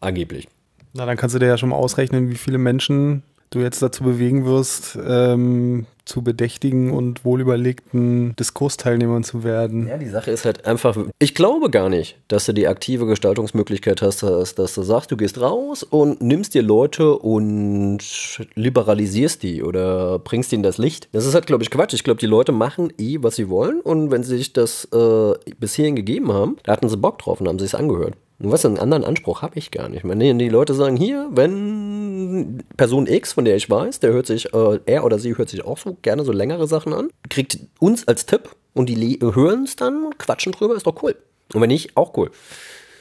Angeblich. Na, dann kannst du dir ja schon mal ausrechnen, wie viele Menschen du jetzt dazu bewegen wirst, ähm, zu bedächtigen und wohlüberlegten Diskursteilnehmern zu werden. Ja, die Sache ist halt einfach, ich glaube gar nicht, dass du die aktive Gestaltungsmöglichkeit hast, dass, dass du sagst, du gehst raus und nimmst dir Leute und liberalisierst die oder bringst ihnen das Licht. Das ist halt, glaube ich, Quatsch. Ich glaube, die Leute machen eh, was sie wollen und wenn sie sich das äh, bis hierhin gegeben haben, da hatten sie Bock drauf und haben sich es angehört. Und was, einen anderen Anspruch habe ich gar nicht. Ich meine, die Leute sagen hier, wenn Person X, von der ich weiß, der hört sich, äh, er oder sie hört sich auch so gerne so längere Sachen an, kriegt uns als Tipp und die hören es dann, quatschen drüber, ist doch cool. Und wenn nicht, auch cool.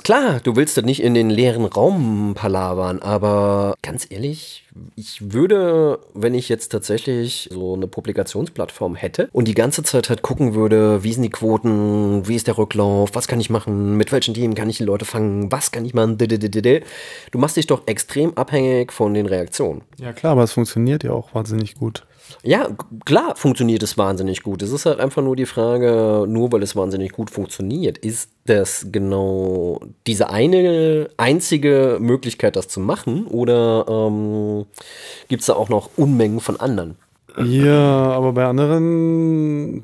Klar, du willst das nicht in den leeren Raum palavern, aber ganz ehrlich, ich würde, wenn ich jetzt tatsächlich so eine Publikationsplattform hätte und die ganze Zeit halt gucken würde, wie sind die Quoten, wie ist der Rücklauf, was kann ich machen, mit welchen Themen kann ich die Leute fangen, was kann ich machen, du machst dich doch extrem abhängig von den Reaktionen. Ja klar, aber es funktioniert ja auch wahnsinnig gut. Ja, klar funktioniert es wahnsinnig gut. Es ist halt einfach nur die Frage, nur weil es wahnsinnig gut funktioniert, ist das genau diese eine einzige Möglichkeit, das zu machen? Oder ähm, gibt es da auch noch Unmengen von anderen? Ja, aber bei anderen,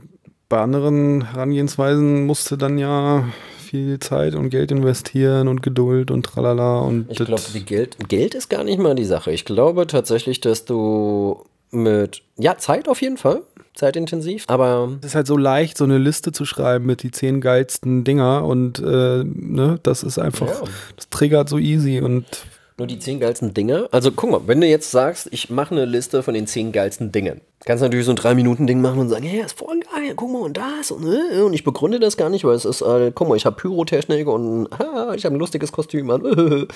bei anderen Herangehensweisen musste dann ja viel Zeit und Geld investieren und Geduld und tralala und. Ich glaube, Geld, Geld ist gar nicht mal die Sache. Ich glaube tatsächlich, dass du mit, ja, Zeit auf jeden Fall, zeitintensiv, aber. Es ist halt so leicht, so eine Liste zu schreiben mit die zehn geilsten Dinger und, äh, ne, das ist einfach, ja. das triggert so easy und nur die zehn geilsten Dinge. Also guck mal, wenn du jetzt sagst, ich mache eine Liste von den zehn geilsten Dingen, kannst du natürlich so ein drei Minuten Ding machen und sagen, hey, ist voll geil, guck mal und das und äh, und ich begründe das gar nicht, weil es ist, äh, guck mal, ich habe Pyrotechnik und (laughs) ah, ich habe ein lustiges Kostüm an. (laughs)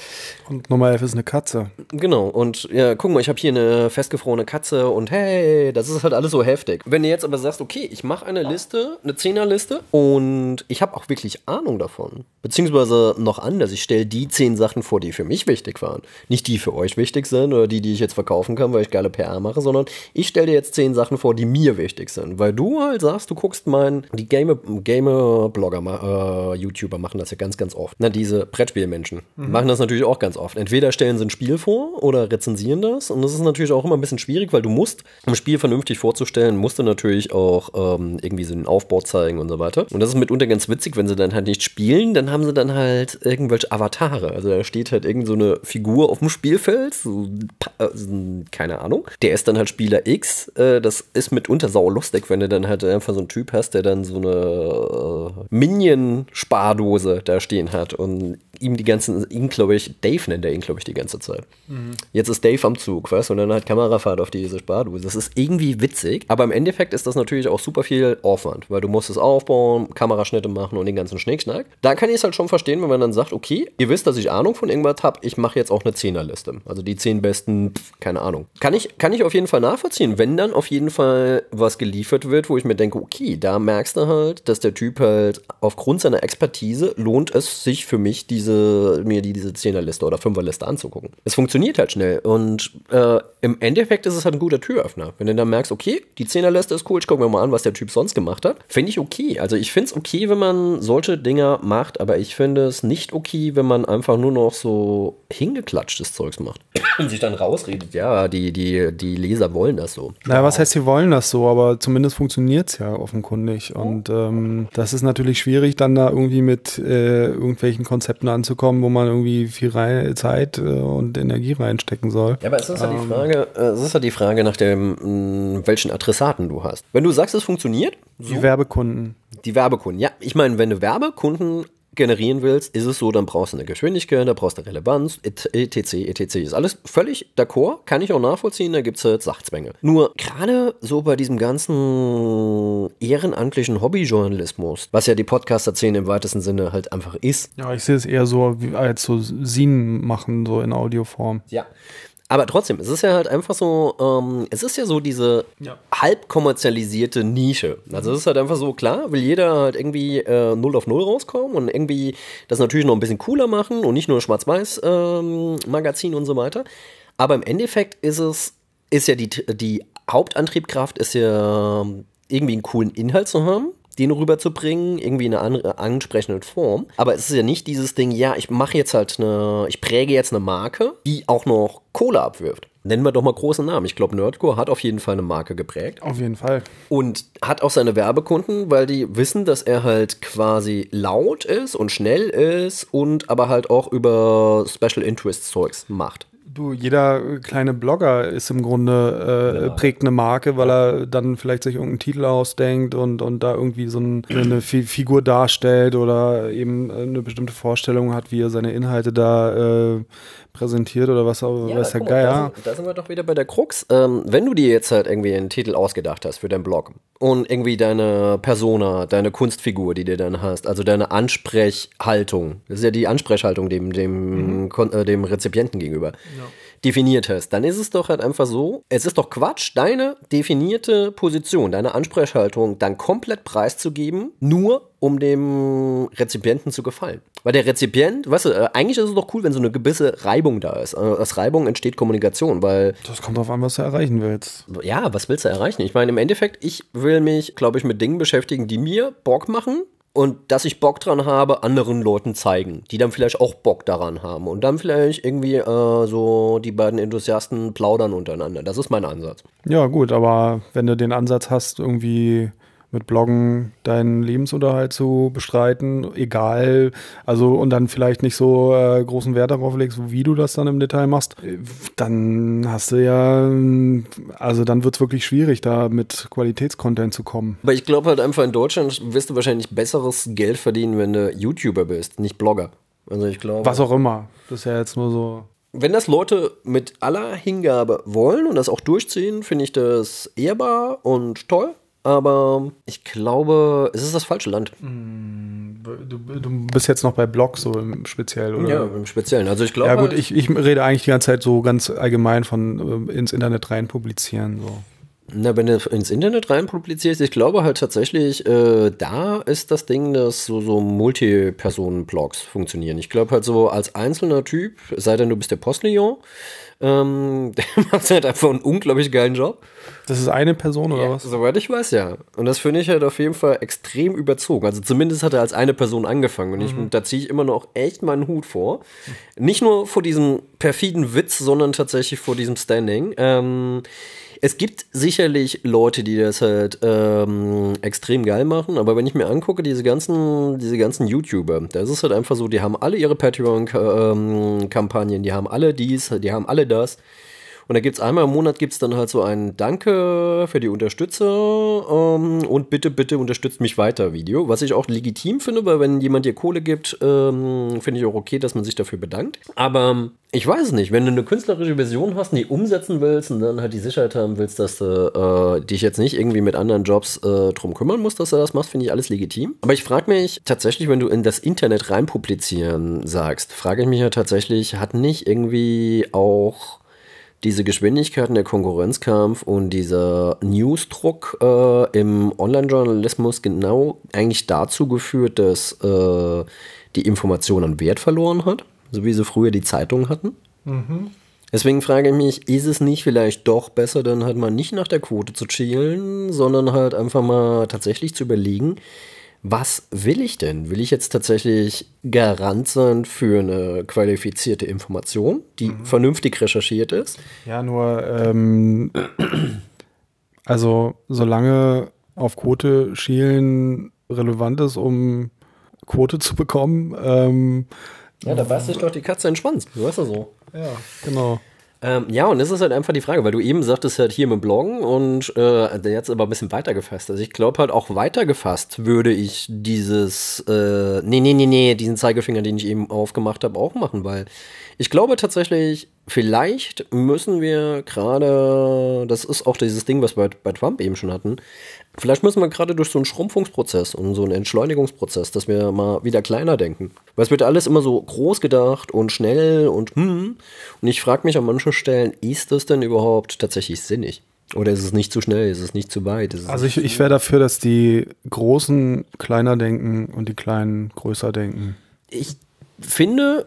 und Nummer 11 ist eine Katze. Genau und ja, guck mal, ich habe hier eine festgefrorene Katze und hey, das ist halt alles so heftig. Wenn du jetzt aber sagst, okay, ich mache eine Liste, eine Zehnerliste und ich habe auch wirklich Ahnung davon, beziehungsweise noch anders, ich stelle die zehn Sachen vor, die für mich wichtig waren, nicht die für euch wichtig sind oder die, die ich jetzt verkaufen kann, weil ich geile PR mache, sondern ich stelle dir jetzt zehn Sachen vor, die mir wichtig sind. Weil du halt sagst, du guckst mein, die Game-Blogger, äh, YouTuber machen das ja ganz, ganz oft. Na, diese Brettspielmenschen mhm. machen das natürlich auch ganz oft. Entweder stellen sie ein Spiel vor oder rezensieren das. Und das ist natürlich auch immer ein bisschen schwierig, weil du musst, um ein Spiel vernünftig vorzustellen, musst du natürlich auch ähm, irgendwie so den Aufbau zeigen und so weiter. Und das ist mitunter ganz witzig, wenn sie dann halt nicht spielen, dann haben sie dann halt irgendwelche Avatare. Also da steht halt irgend so eine Figur auf dem Spielfeld, so, äh, keine Ahnung. Der ist dann halt Spieler X, äh, das ist mitunter saulustig, wenn du dann halt einfach so einen Typ hast, der dann so eine äh, Minion-Spardose da stehen hat und ihm die ganzen, ihn glaube ich, Dave nennt er ihn, glaube ich, die ganze Zeit. Mhm. Jetzt ist Dave am Zug, weißt du, und dann hat Kamerafahrt auf diese Spardose. Das ist irgendwie witzig, aber im Endeffekt ist das natürlich auch super viel Aufwand, weil du musst es aufbauen, Kameraschnitte machen und den ganzen Schnickschnack. Da kann ich es halt schon verstehen, wenn man dann sagt, okay, ihr wisst, dass ich Ahnung von irgendwas habe, ich mache jetzt auch eine Zehnerliste. Also die zehn besten, pf, keine Ahnung. Kann ich, kann ich auf jeden Fall nachvollziehen, wenn dann auf jeden Fall was geliefert wird, wo ich mir denke, okay, da merkst du halt, dass der Typ halt aufgrund seiner Expertise lohnt es sich für mich, diese, mir die, diese Zehnerliste oder Fünferliste anzugucken. Es funktioniert halt schnell und äh, im Endeffekt ist es halt ein guter Türöffner. Wenn du dann merkst, okay, die Zehnerliste ist cool, ich gucke mir mal an, was der Typ sonst gemacht hat, finde ich okay. Also ich finde es okay, wenn man solche Dinger macht, aber ich finde es nicht okay, wenn man einfach nur noch so hingeklatschtes Zeugs macht und sich dann rausredet, ja, die, die, die Leser wollen das so. Naja, was heißt, sie wollen das so, aber zumindest funktioniert es ja offenkundig. Und ähm, das ist natürlich schwierig, dann da irgendwie mit äh, irgendwelchen Konzepten anzukommen, wo man irgendwie viel rein, Zeit äh, und Energie reinstecken soll. Ja, aber es ist ja ähm, die Frage, äh, es ist ja die Frage nach dem, mh, welchen Adressaten du hast. Wenn du sagst, es funktioniert, so, die Werbekunden. Die Werbekunden, ja. Ich meine, wenn du Werbekunden generieren willst, ist es so, dann brauchst du eine Geschwindigkeit, da brauchst du Relevanz, etc., etc. Ist alles völlig d'accord, kann ich auch nachvollziehen, da gibt es halt Sachzwänge. Nur gerade so bei diesem ganzen ehrenamtlichen Hobbyjournalismus, was ja die Podcaster-Szene im weitesten Sinne halt einfach ist. Ja, ich sehe es eher so als so Sinen machen, so in Audioform. Ja, aber trotzdem, es ist ja halt einfach so, ähm, es ist ja so diese ja. halb kommerzialisierte Nische. Also es ist halt einfach so, klar, will jeder halt irgendwie äh, 0 auf 0 rauskommen und irgendwie das natürlich noch ein bisschen cooler machen und nicht nur Schwarz-Weiß-Magazin ähm, und so weiter. Aber im Endeffekt ist es, ist ja die, die Hauptantriebkraft ist ja irgendwie einen coolen Inhalt zu haben den rüberzubringen, irgendwie in einer ansprechenden Form. Aber es ist ja nicht dieses Ding, ja, ich mache jetzt halt eine, ich präge jetzt eine Marke, die auch noch Kohle abwirft. Nennen wir doch mal große Namen. Ich glaube, Nerdcore hat auf jeden Fall eine Marke geprägt. Auf jeden Fall. Und hat auch seine Werbekunden, weil die wissen, dass er halt quasi laut ist und schnell ist und aber halt auch über Special Interest Zeugs macht. Du, jeder kleine Blogger ist im Grunde, äh, ja. prägt eine Marke, weil er dann vielleicht sich irgendeinen Titel ausdenkt und, und da irgendwie so ein, eine Figur darstellt oder eben eine bestimmte Vorstellung hat, wie er seine Inhalte da äh, präsentiert oder was auch, ja, weiß der Geier. Da sind, da sind wir doch wieder bei der Krux. Ähm, wenn du dir jetzt halt irgendwie einen Titel ausgedacht hast für deinen Blog und irgendwie deine Persona, deine Kunstfigur, die du dann hast, also deine Ansprechhaltung, das ist ja die Ansprechhaltung dem, dem, mhm. äh, dem Rezipienten gegenüber. Ja definiert hast, dann ist es doch halt einfach so, es ist doch Quatsch, deine definierte Position, deine Ansprechhaltung dann komplett preiszugeben, nur um dem Rezipienten zu gefallen. Weil der Rezipient, weißt du, äh, eigentlich ist es doch cool, wenn so eine gewisse Reibung da ist. Äh, Aus Reibung entsteht Kommunikation, weil Das kommt drauf an, was du erreichen willst. ja, was willst du erreichen? Ich meine, im Endeffekt, ich will mich, glaube ich, mit Dingen beschäftigen, die mir Bock machen und dass ich Bock dran habe, anderen Leuten zeigen, die dann vielleicht auch Bock daran haben und dann vielleicht irgendwie äh, so die beiden Enthusiasten plaudern untereinander. Das ist mein Ansatz. Ja, gut, aber wenn du den Ansatz hast, irgendwie mit Bloggen deinen Lebensunterhalt zu bestreiten, egal, also und dann vielleicht nicht so äh, großen Wert darauf legst, wie du das dann im Detail machst, äh, dann hast du ja, also dann wird es wirklich schwierig, da mit Qualitätscontent zu kommen. Aber ich glaube halt einfach, in Deutschland wirst du wahrscheinlich besseres Geld verdienen, wenn du YouTuber bist, nicht Blogger. Also ich glaube. Was auch immer. Das ist ja jetzt nur so. Wenn das Leute mit aller Hingabe wollen und das auch durchziehen, finde ich das ehrbar und toll. Aber ich glaube, es ist das falsche Land. Du, du bist jetzt noch bei Blogs so im speziell, oder? Ja, im Speziellen. Also ich glaube. Ja gut, ich, ich rede eigentlich die ganze Zeit so ganz allgemein von äh, ins Internet rein publizieren. So. Na, wenn du ins Internet rein publizierst, ich glaube halt tatsächlich, äh, da ist das Ding, dass so, so Multi-Personen-Blogs funktionieren. Ich glaube halt so als einzelner Typ, sei denn, du bist der Postillon, ähm, (laughs) der macht halt einfach einen unglaublich geilen Job. Das ist eine Person oder Ja, was? Soweit ich weiß, ja. Und das finde ich halt auf jeden Fall extrem überzogen. Also zumindest hat er als eine Person angefangen. Und ich, da ziehe ich immer noch echt meinen Hut vor. Nicht nur vor diesem perfiden Witz, sondern tatsächlich vor diesem Standing. Ähm, es gibt sicherlich Leute, die das halt ähm, extrem geil machen, aber wenn ich mir angucke, diese ganzen, diese ganzen YouTuber, da ist es halt einfach so, die haben alle ihre Patreon-Kampagnen, die haben alle dies, die haben alle das. Und da gibt's einmal im Monat gibt's dann halt so ein Danke für die Unterstützer ähm, und bitte, bitte unterstützt mich weiter Video, was ich auch legitim finde, weil wenn jemand dir Kohle gibt, ähm, finde ich auch okay, dass man sich dafür bedankt. Aber ähm, ich weiß es nicht, wenn du eine künstlerische Version hast, die umsetzen willst und dann halt die Sicherheit haben willst, dass du äh, dich jetzt nicht irgendwie mit anderen Jobs äh, drum kümmern musst, dass du das machst, finde ich alles legitim. Aber ich frage mich tatsächlich, wenn du in das Internet rein publizieren sagst, frage ich mich ja tatsächlich, hat nicht irgendwie auch diese Geschwindigkeiten der Konkurrenzkampf und dieser Newsdruck äh, im Online-Journalismus genau eigentlich dazu geführt, dass äh, die Information an Wert verloren hat, so wie sie früher die Zeitungen hatten. Deswegen frage ich mich, ist es nicht vielleicht doch besser, dann halt mal nicht nach der Quote zu chillen, sondern halt einfach mal tatsächlich zu überlegen, was will ich denn? Will ich jetzt tatsächlich Garant sein für eine qualifizierte Information, die vernünftig recherchiert ist? Ja, nur, ähm, also solange auf Quote schielen relevant ist, um Quote zu bekommen, ähm, Ja, da beißt sich doch die Katze in den Schwanz, weißt du so. ja, genau. Ähm, ja, und das ist halt einfach die Frage, weil du eben sagtest halt hier mit Bloggen und äh, jetzt aber ein bisschen weiter gefasst. Also ich glaube halt auch weiter gefasst würde ich dieses, äh, nee, nee, nee, nee, diesen Zeigefinger, den ich eben aufgemacht habe, auch machen, weil ich glaube tatsächlich, vielleicht müssen wir gerade, das ist auch dieses Ding, was wir bei Trump eben schon hatten, vielleicht müssen wir gerade durch so einen Schrumpfungsprozess und so einen Entschleunigungsprozess, dass wir mal wieder kleiner denken. Weil es wird alles immer so groß gedacht und schnell und hm. Und ich frage mich an manchen Stellen, ist das denn überhaupt tatsächlich sinnig? Oder ist es nicht zu schnell? Ist es nicht zu weit? Ist es Also ich, ich wäre dafür, dass die Großen kleiner denken und die Kleinen größer denken. ich finde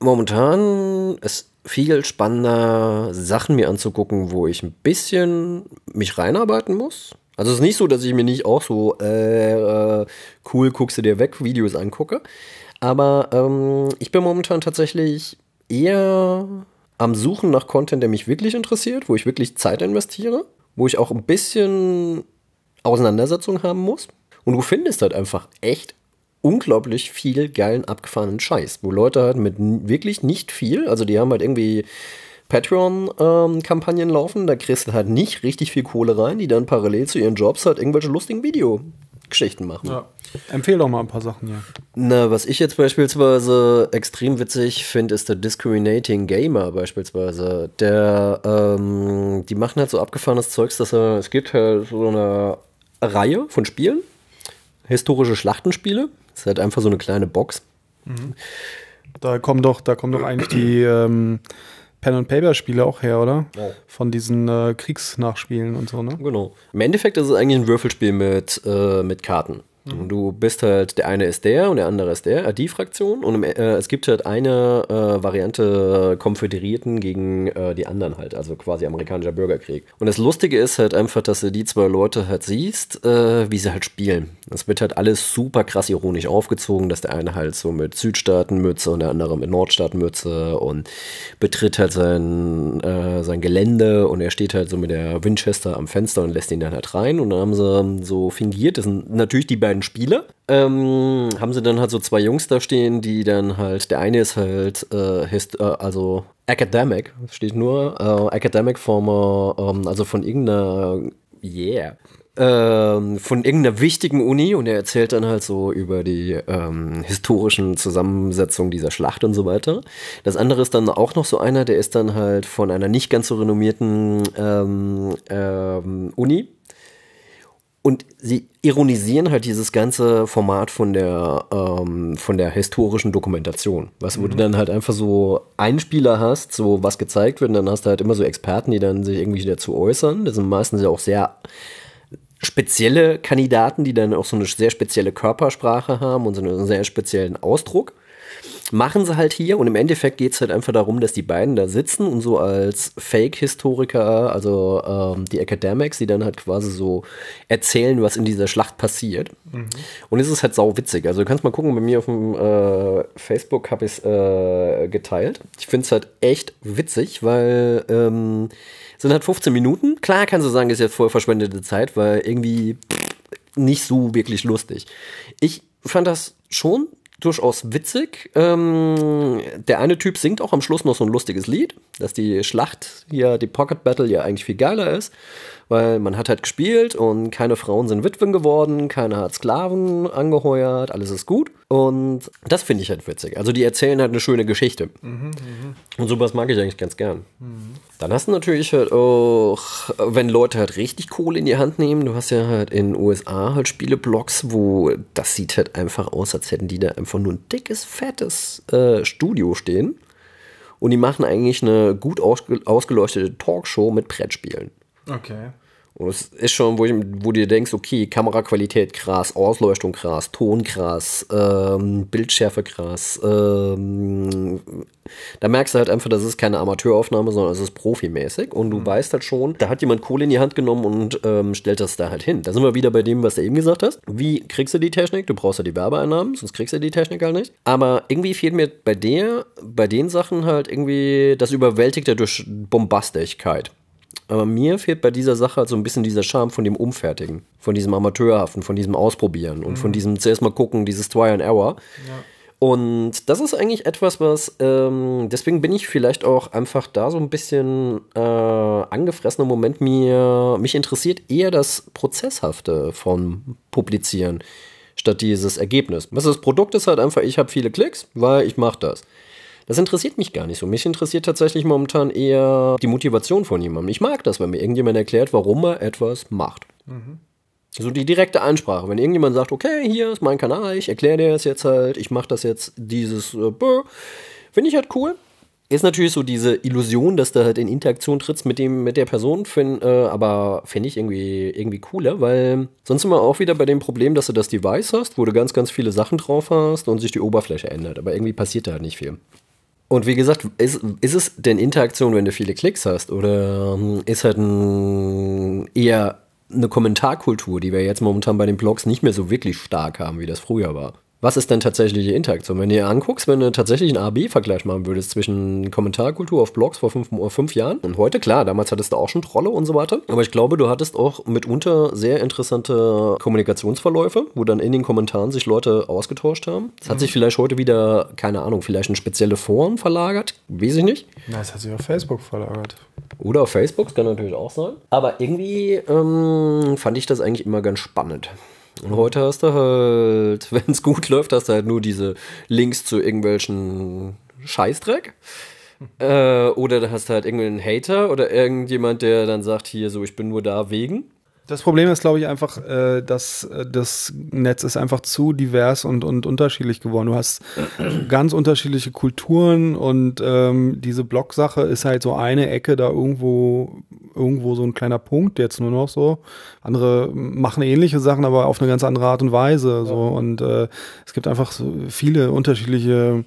momentan es viel spannender, Sachen mir anzugucken, wo ich ein bisschen mich reinarbeiten muss. Also es ist nicht so, dass ich mir nicht auch so äh, cool guckst du dir weg Videos angucke. Aber ähm, ich bin momentan tatsächlich eher am Suchen nach Content, der mich wirklich interessiert, wo ich wirklich Zeit investiere, wo ich auch ein bisschen Auseinandersetzung haben muss. Und du findest halt einfach echt unglaublich viel geilen, abgefahrenen Scheiß, wo Leute halt mit wirklich nicht viel, also die haben halt irgendwie Patreon-Kampagnen laufen, da kriegst du halt nicht richtig viel Kohle rein, die dann parallel zu ihren Jobs halt irgendwelche lustigen Videogeschichten machen. Ja. Empfehle doch mal ein paar Sachen hier. Na, was ich jetzt beispielsweise extrem witzig finde, ist der Discriminating Gamer beispielsweise. Der, ähm, die machen halt so abgefahrenes Zeugs, dass er, es gibt halt so eine Reihe von Spielen, historische Schlachtenspiele. Das ist halt einfach so eine kleine Box. Da kommen doch, da kommen doch eigentlich die ähm, Pen and Paper Spiele auch her, oder? Ja. Von diesen äh, Kriegsnachspielen und so, ne? Genau. Im Endeffekt ist es eigentlich ein Würfelspiel mit, äh, mit Karten. Mhm. Du bist halt, der eine ist der und der andere ist der, äh, die Fraktion. Und im, äh, es gibt halt eine äh, Variante Konföderierten gegen äh, die anderen halt, also quasi amerikanischer Bürgerkrieg. Und das Lustige ist halt einfach, dass du die zwei Leute halt siehst, äh, wie sie halt spielen. Es wird halt alles super krass ironisch aufgezogen, dass der eine halt so mit Südstaatenmütze und der andere mit Nordstaatenmütze und betritt halt sein, äh, sein Gelände und er steht halt so mit der Winchester am Fenster und lässt ihn dann halt rein. Und dann haben sie so fingiert, das sind natürlich die beiden Spieler, ähm, haben sie dann halt so zwei Jungs da stehen, die dann halt, der eine ist halt, äh, äh, also Academic, steht nur, äh, Academic Former, ähm, also von irgendeiner, yeah, ähm, von irgendeiner wichtigen Uni und er erzählt dann halt so über die ähm, historischen Zusammensetzungen dieser Schlacht und so weiter. Das andere ist dann auch noch so einer, der ist dann halt von einer nicht ganz so renommierten ähm, ähm Uni und sie ironisieren halt dieses ganze Format von der, ähm, von der historischen Dokumentation. Was, wo mhm. du dann halt einfach so Einspieler hast, so was gezeigt wird, und dann hast du halt immer so Experten, die dann sich irgendwie dazu äußern. Das sind meistens ja auch sehr spezielle Kandidaten, die dann auch so eine sehr spezielle Körpersprache haben und so einen sehr speziellen Ausdruck machen sie halt hier und im Endeffekt geht es halt einfach darum, dass die beiden da sitzen und so als Fake-Historiker, also ähm, die Academics, die dann halt quasi so erzählen, was in dieser Schlacht passiert. Mhm. Und es ist halt sau witzig. Also du kannst mal gucken, bei mir auf dem äh, Facebook habe ich es äh, geteilt. Ich finde es halt echt witzig, weil ähm, sind halt 15 Minuten. Klar kannst du sagen, ist jetzt voll verschwendete Zeit, weil irgendwie nicht so wirklich lustig. Ich fand das schon durchaus witzig. Ähm, der eine Typ singt auch am Schluss noch so ein lustiges Lied, dass die Schlacht hier, die Pocket Battle ja eigentlich viel geiler ist weil man hat halt gespielt und keine Frauen sind Witwen geworden, keiner hat Sklaven angeheuert, alles ist gut. Und das finde ich halt witzig. Also die erzählen halt eine schöne Geschichte. Mhm, mh. Und sowas mag ich eigentlich ganz gern. Mhm. Dann hast du natürlich halt auch, wenn Leute halt richtig Kohle in die Hand nehmen, du hast ja halt in den USA halt Spieleblogs, wo das sieht halt einfach aus, als hätten die da einfach nur ein dickes, fettes äh, Studio stehen. Und die machen eigentlich eine gut ausgeleuchtete Talkshow mit Brettspielen. Okay. Und es ist schon, wo, ich, wo du dir denkst, okay, Kameraqualität krass, Ausleuchtung krass, Ton krass, ähm, Bildschärfe krass. Ähm, da merkst du halt einfach, das ist keine Amateuraufnahme, sondern es ist profimäßig. Und du mhm. weißt halt schon, da hat jemand Kohle in die Hand genommen und ähm, stellt das da halt hin. Da sind wir wieder bei dem, was du eben gesagt hast. Wie kriegst du die Technik? Du brauchst ja die Werbeeinnahmen, sonst kriegst du die Technik halt nicht. Aber irgendwie fehlt mir bei der, bei den Sachen halt irgendwie das Überwältigte durch Bombastigkeit. Aber mir fehlt bei dieser Sache halt so ein bisschen dieser Charme von dem Umfertigen, von diesem Amateurhaften, von diesem Ausprobieren und mhm. von diesem zuerst mal gucken, dieses Try and Error. Ja. Und das ist eigentlich etwas, was, ähm, deswegen bin ich vielleicht auch einfach da so ein bisschen äh, angefressen im Moment. Mir, mich interessiert eher das Prozesshafte von Publizieren statt dieses Ergebnis. Was das Produkt ist halt einfach, ich habe viele Klicks, weil ich mache das. Das interessiert mich gar nicht so. Mich interessiert tatsächlich momentan eher die Motivation von jemandem. Ich mag das, wenn mir irgendjemand erklärt, warum er etwas macht. Mhm. So die direkte Ansprache. Wenn irgendjemand sagt, okay, hier ist mein Kanal, ich erkläre dir das jetzt halt, ich mache das jetzt, dieses, äh, finde ich halt cool. Ist natürlich so diese Illusion, dass du halt in Interaktion trittst mit dem, mit der Person, find, äh, aber finde ich irgendwie, irgendwie cooler, weil sonst sind wir auch wieder bei dem Problem, dass du das Device hast, wo du ganz, ganz viele Sachen drauf hast und sich die Oberfläche ändert. Aber irgendwie passiert da halt nicht viel. Und wie gesagt, ist, ist es denn Interaktion, wenn du viele Klicks hast? Oder ähm, ist halt ein, eher eine Kommentarkultur, die wir jetzt momentan bei den Blogs nicht mehr so wirklich stark haben, wie das früher war? Was ist denn tatsächliche Interaktion? Wenn du dir anguckst, wenn du tatsächlich einen A-B-Vergleich machen würdest zwischen Kommentarkultur auf Blogs vor fünf, fünf, Jahren und heute, klar, damals hattest du auch schon Trolle und so weiter, aber ich glaube, du hattest auch mitunter sehr interessante Kommunikationsverläufe, wo dann in den Kommentaren sich Leute ausgetauscht haben. Es hat mhm. sich vielleicht heute wieder, keine Ahnung, vielleicht in spezielle Foren verlagert, weiß ich nicht. Na, es hat sich auf Facebook verlagert. Oder auf Facebook, das kann natürlich auch sein. Aber irgendwie ähm, fand ich das eigentlich immer ganz spannend. Und heute hast du halt, (laughs) wenn es gut läuft, hast du halt nur diese Links zu irgendwelchen Scheißdreck. äh, oder du hast halt irgendeinen Hater oder irgendjemand, der dann sagt, hier so, ich bin nur da wegen. Das Problem ist, glaube ich, einfach, äh, dass äh, das Netz ist einfach zu divers und, und unterschiedlich geworden. Du hast (clears throat) ganz unterschiedliche Kulturen und ähm, diese Blog-Sache ist halt so eine Ecke da irgendwo irgendwo so ein kleiner Punkt jetzt nur noch so. Andere machen ähnliche Sachen, aber auf eine ganz andere Art und Weise. So. Und äh, es gibt einfach so viele unterschiedliche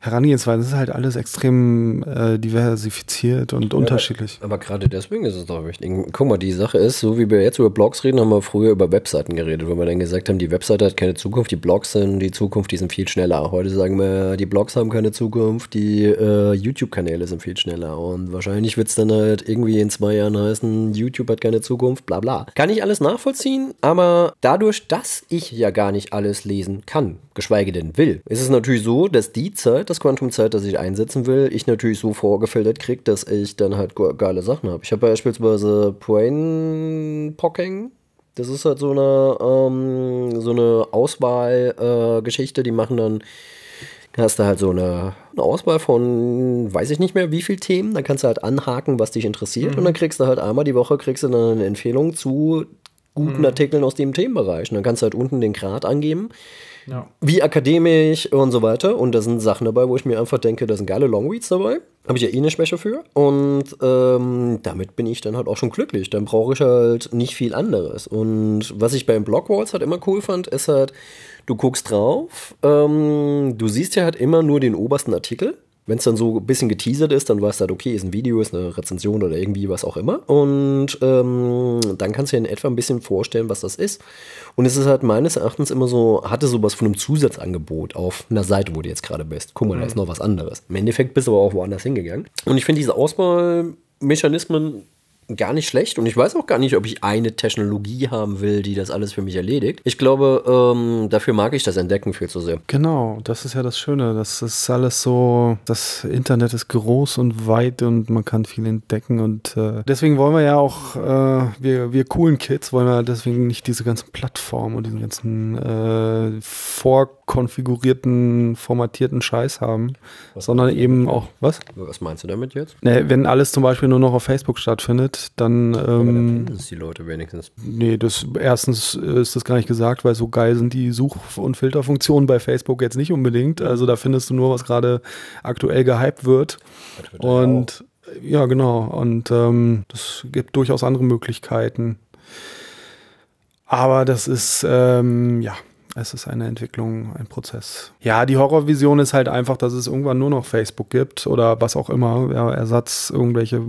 Herangehensweise. Es ist halt alles extrem äh, diversifiziert und ja, unterschiedlich. Aber, aber gerade deswegen ist es doch wichtig. Guck mal, die Sache ist, so wie wir jetzt über Blogs reden, haben wir früher über Webseiten geredet, wo wir dann gesagt haben, die Webseite hat keine Zukunft, die Blogs sind die Zukunft, die sind viel schneller. Heute sagen wir, die Blogs haben keine Zukunft, die äh, YouTube-Kanäle sind viel schneller. Und wahrscheinlich wird es dann halt irgendwie in zwei Jahren heißen, YouTube hat keine Zukunft, bla bla. Kann ich alles nachvollziehen, aber dadurch, dass ich ja gar nicht alles lesen kann, geschweige denn will, ist es natürlich so, dass die Zeit, das Quantum-Zeit, das ich einsetzen will, ich natürlich so vorgefiltert kriege, dass ich dann halt geile Sachen habe. Ich habe beispielsweise Brain Pocking. Das ist halt so eine, ähm, so eine Auswahlgeschichte, äh, die machen dann hast du halt so eine, eine, Auswahl von, weiß ich nicht mehr, wie viel Themen. Dann kannst du halt anhaken, was dich interessiert. Mhm. Und dann kriegst du halt einmal die Woche kriegst du dann eine Empfehlung zu guten mhm. Artikeln aus dem Themenbereich. Und dann kannst du halt unten den Grad angeben. Ja. Wie akademisch und so weiter. Und da sind Sachen dabei, wo ich mir einfach denke, da sind geile Longreads dabei. Habe ich ja eh eine Schwäche für. Und ähm, damit bin ich dann halt auch schon glücklich. Dann brauche ich halt nicht viel anderes. Und was ich beim Blogwalls halt immer cool fand, ist halt, du guckst drauf, ähm, du siehst ja halt immer nur den obersten Artikel. Wenn es dann so ein bisschen geteasert ist, dann weißt du halt, okay, ist ein Video, ist eine Rezension oder irgendwie was auch immer. Und ähm, dann kannst du dir in etwa ein bisschen vorstellen, was das ist. Und es ist halt meines Erachtens immer so, hatte sowas von einem Zusatzangebot auf einer Seite, wo du jetzt gerade bist. Guck mal, mhm. da ist noch was anderes. Im Endeffekt bist du aber auch woanders hingegangen. Und ich finde diese Auswahlmechanismen gar nicht schlecht und ich weiß auch gar nicht, ob ich eine Technologie haben will, die das alles für mich erledigt. Ich glaube, ähm, dafür mag ich das Entdecken viel zu sehr. Genau, das ist ja das Schöne. Das ist alles so, das Internet ist groß und weit und man kann viel entdecken und äh, deswegen wollen wir ja auch, äh, wir, wir coolen Kids, wollen wir deswegen nicht diese ganzen Plattformen und diesen ganzen äh, vorkonfigurierten, formatierten Scheiß haben, was sondern eben auch, was? Was meinst du damit jetzt? Ne, wenn alles zum Beispiel nur noch auf Facebook stattfindet, dann. Ähm, das die Leute wenigstens. Nee, das erstens ist das gar nicht gesagt, weil so geil sind die Such- und Filterfunktionen bei Facebook jetzt nicht unbedingt. Also da findest du nur, was gerade aktuell gehypt wird. Und ja, genau. Und ähm, das gibt durchaus andere Möglichkeiten. Aber das ist, ähm, ja, es ist eine Entwicklung, ein Prozess. Ja, die Horrorvision ist halt einfach, dass es irgendwann nur noch Facebook gibt oder was auch immer, ja, Ersatz, irgendwelche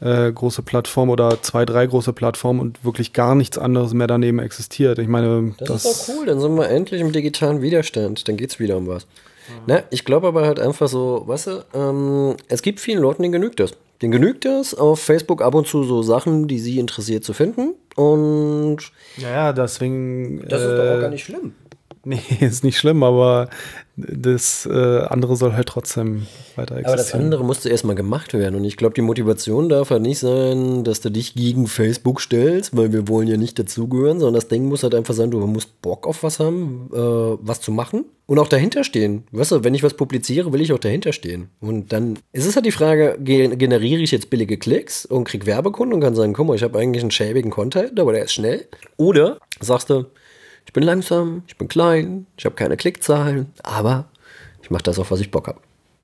äh, große Plattform oder zwei, drei große Plattformen und wirklich gar nichts anderes mehr daneben existiert. Ich meine, das, das ist doch cool, dann sind wir endlich im digitalen Widerstand, dann geht es wieder um was. Mhm. Na, ich glaube aber halt einfach so, weißt du, ähm, es gibt vielen Leuten, denen genügt das. Denen genügt das, auf Facebook ab und zu so Sachen, die sie interessiert zu finden. Und. Ja, deswegen. Das ist doch auch äh, gar nicht schlimm. (laughs) Nee, ist nicht schlimm, aber das äh, andere soll halt trotzdem weiter existieren. Aber das andere musste erstmal gemacht werden. Und ich glaube, die Motivation darf halt nicht sein, dass du dich gegen Facebook stellst, weil wir wollen ja nicht dazugehören, sondern das Ding muss halt einfach sein, du musst Bock auf was haben, äh, was zu machen und auch dahinter stehen. Weißt du, wenn ich was publiziere, will ich auch dahinter stehen. Und dann ist es halt die Frage, generiere ich jetzt billige Klicks und krieg Werbekunden und kann sagen, guck mal, ich habe eigentlich einen schäbigen Content, aber der ist schnell. Oder sagst du, ich bin langsam, ich bin klein, ich habe keine Klickzahlen, aber ich mache das, auf was ich Bock habe.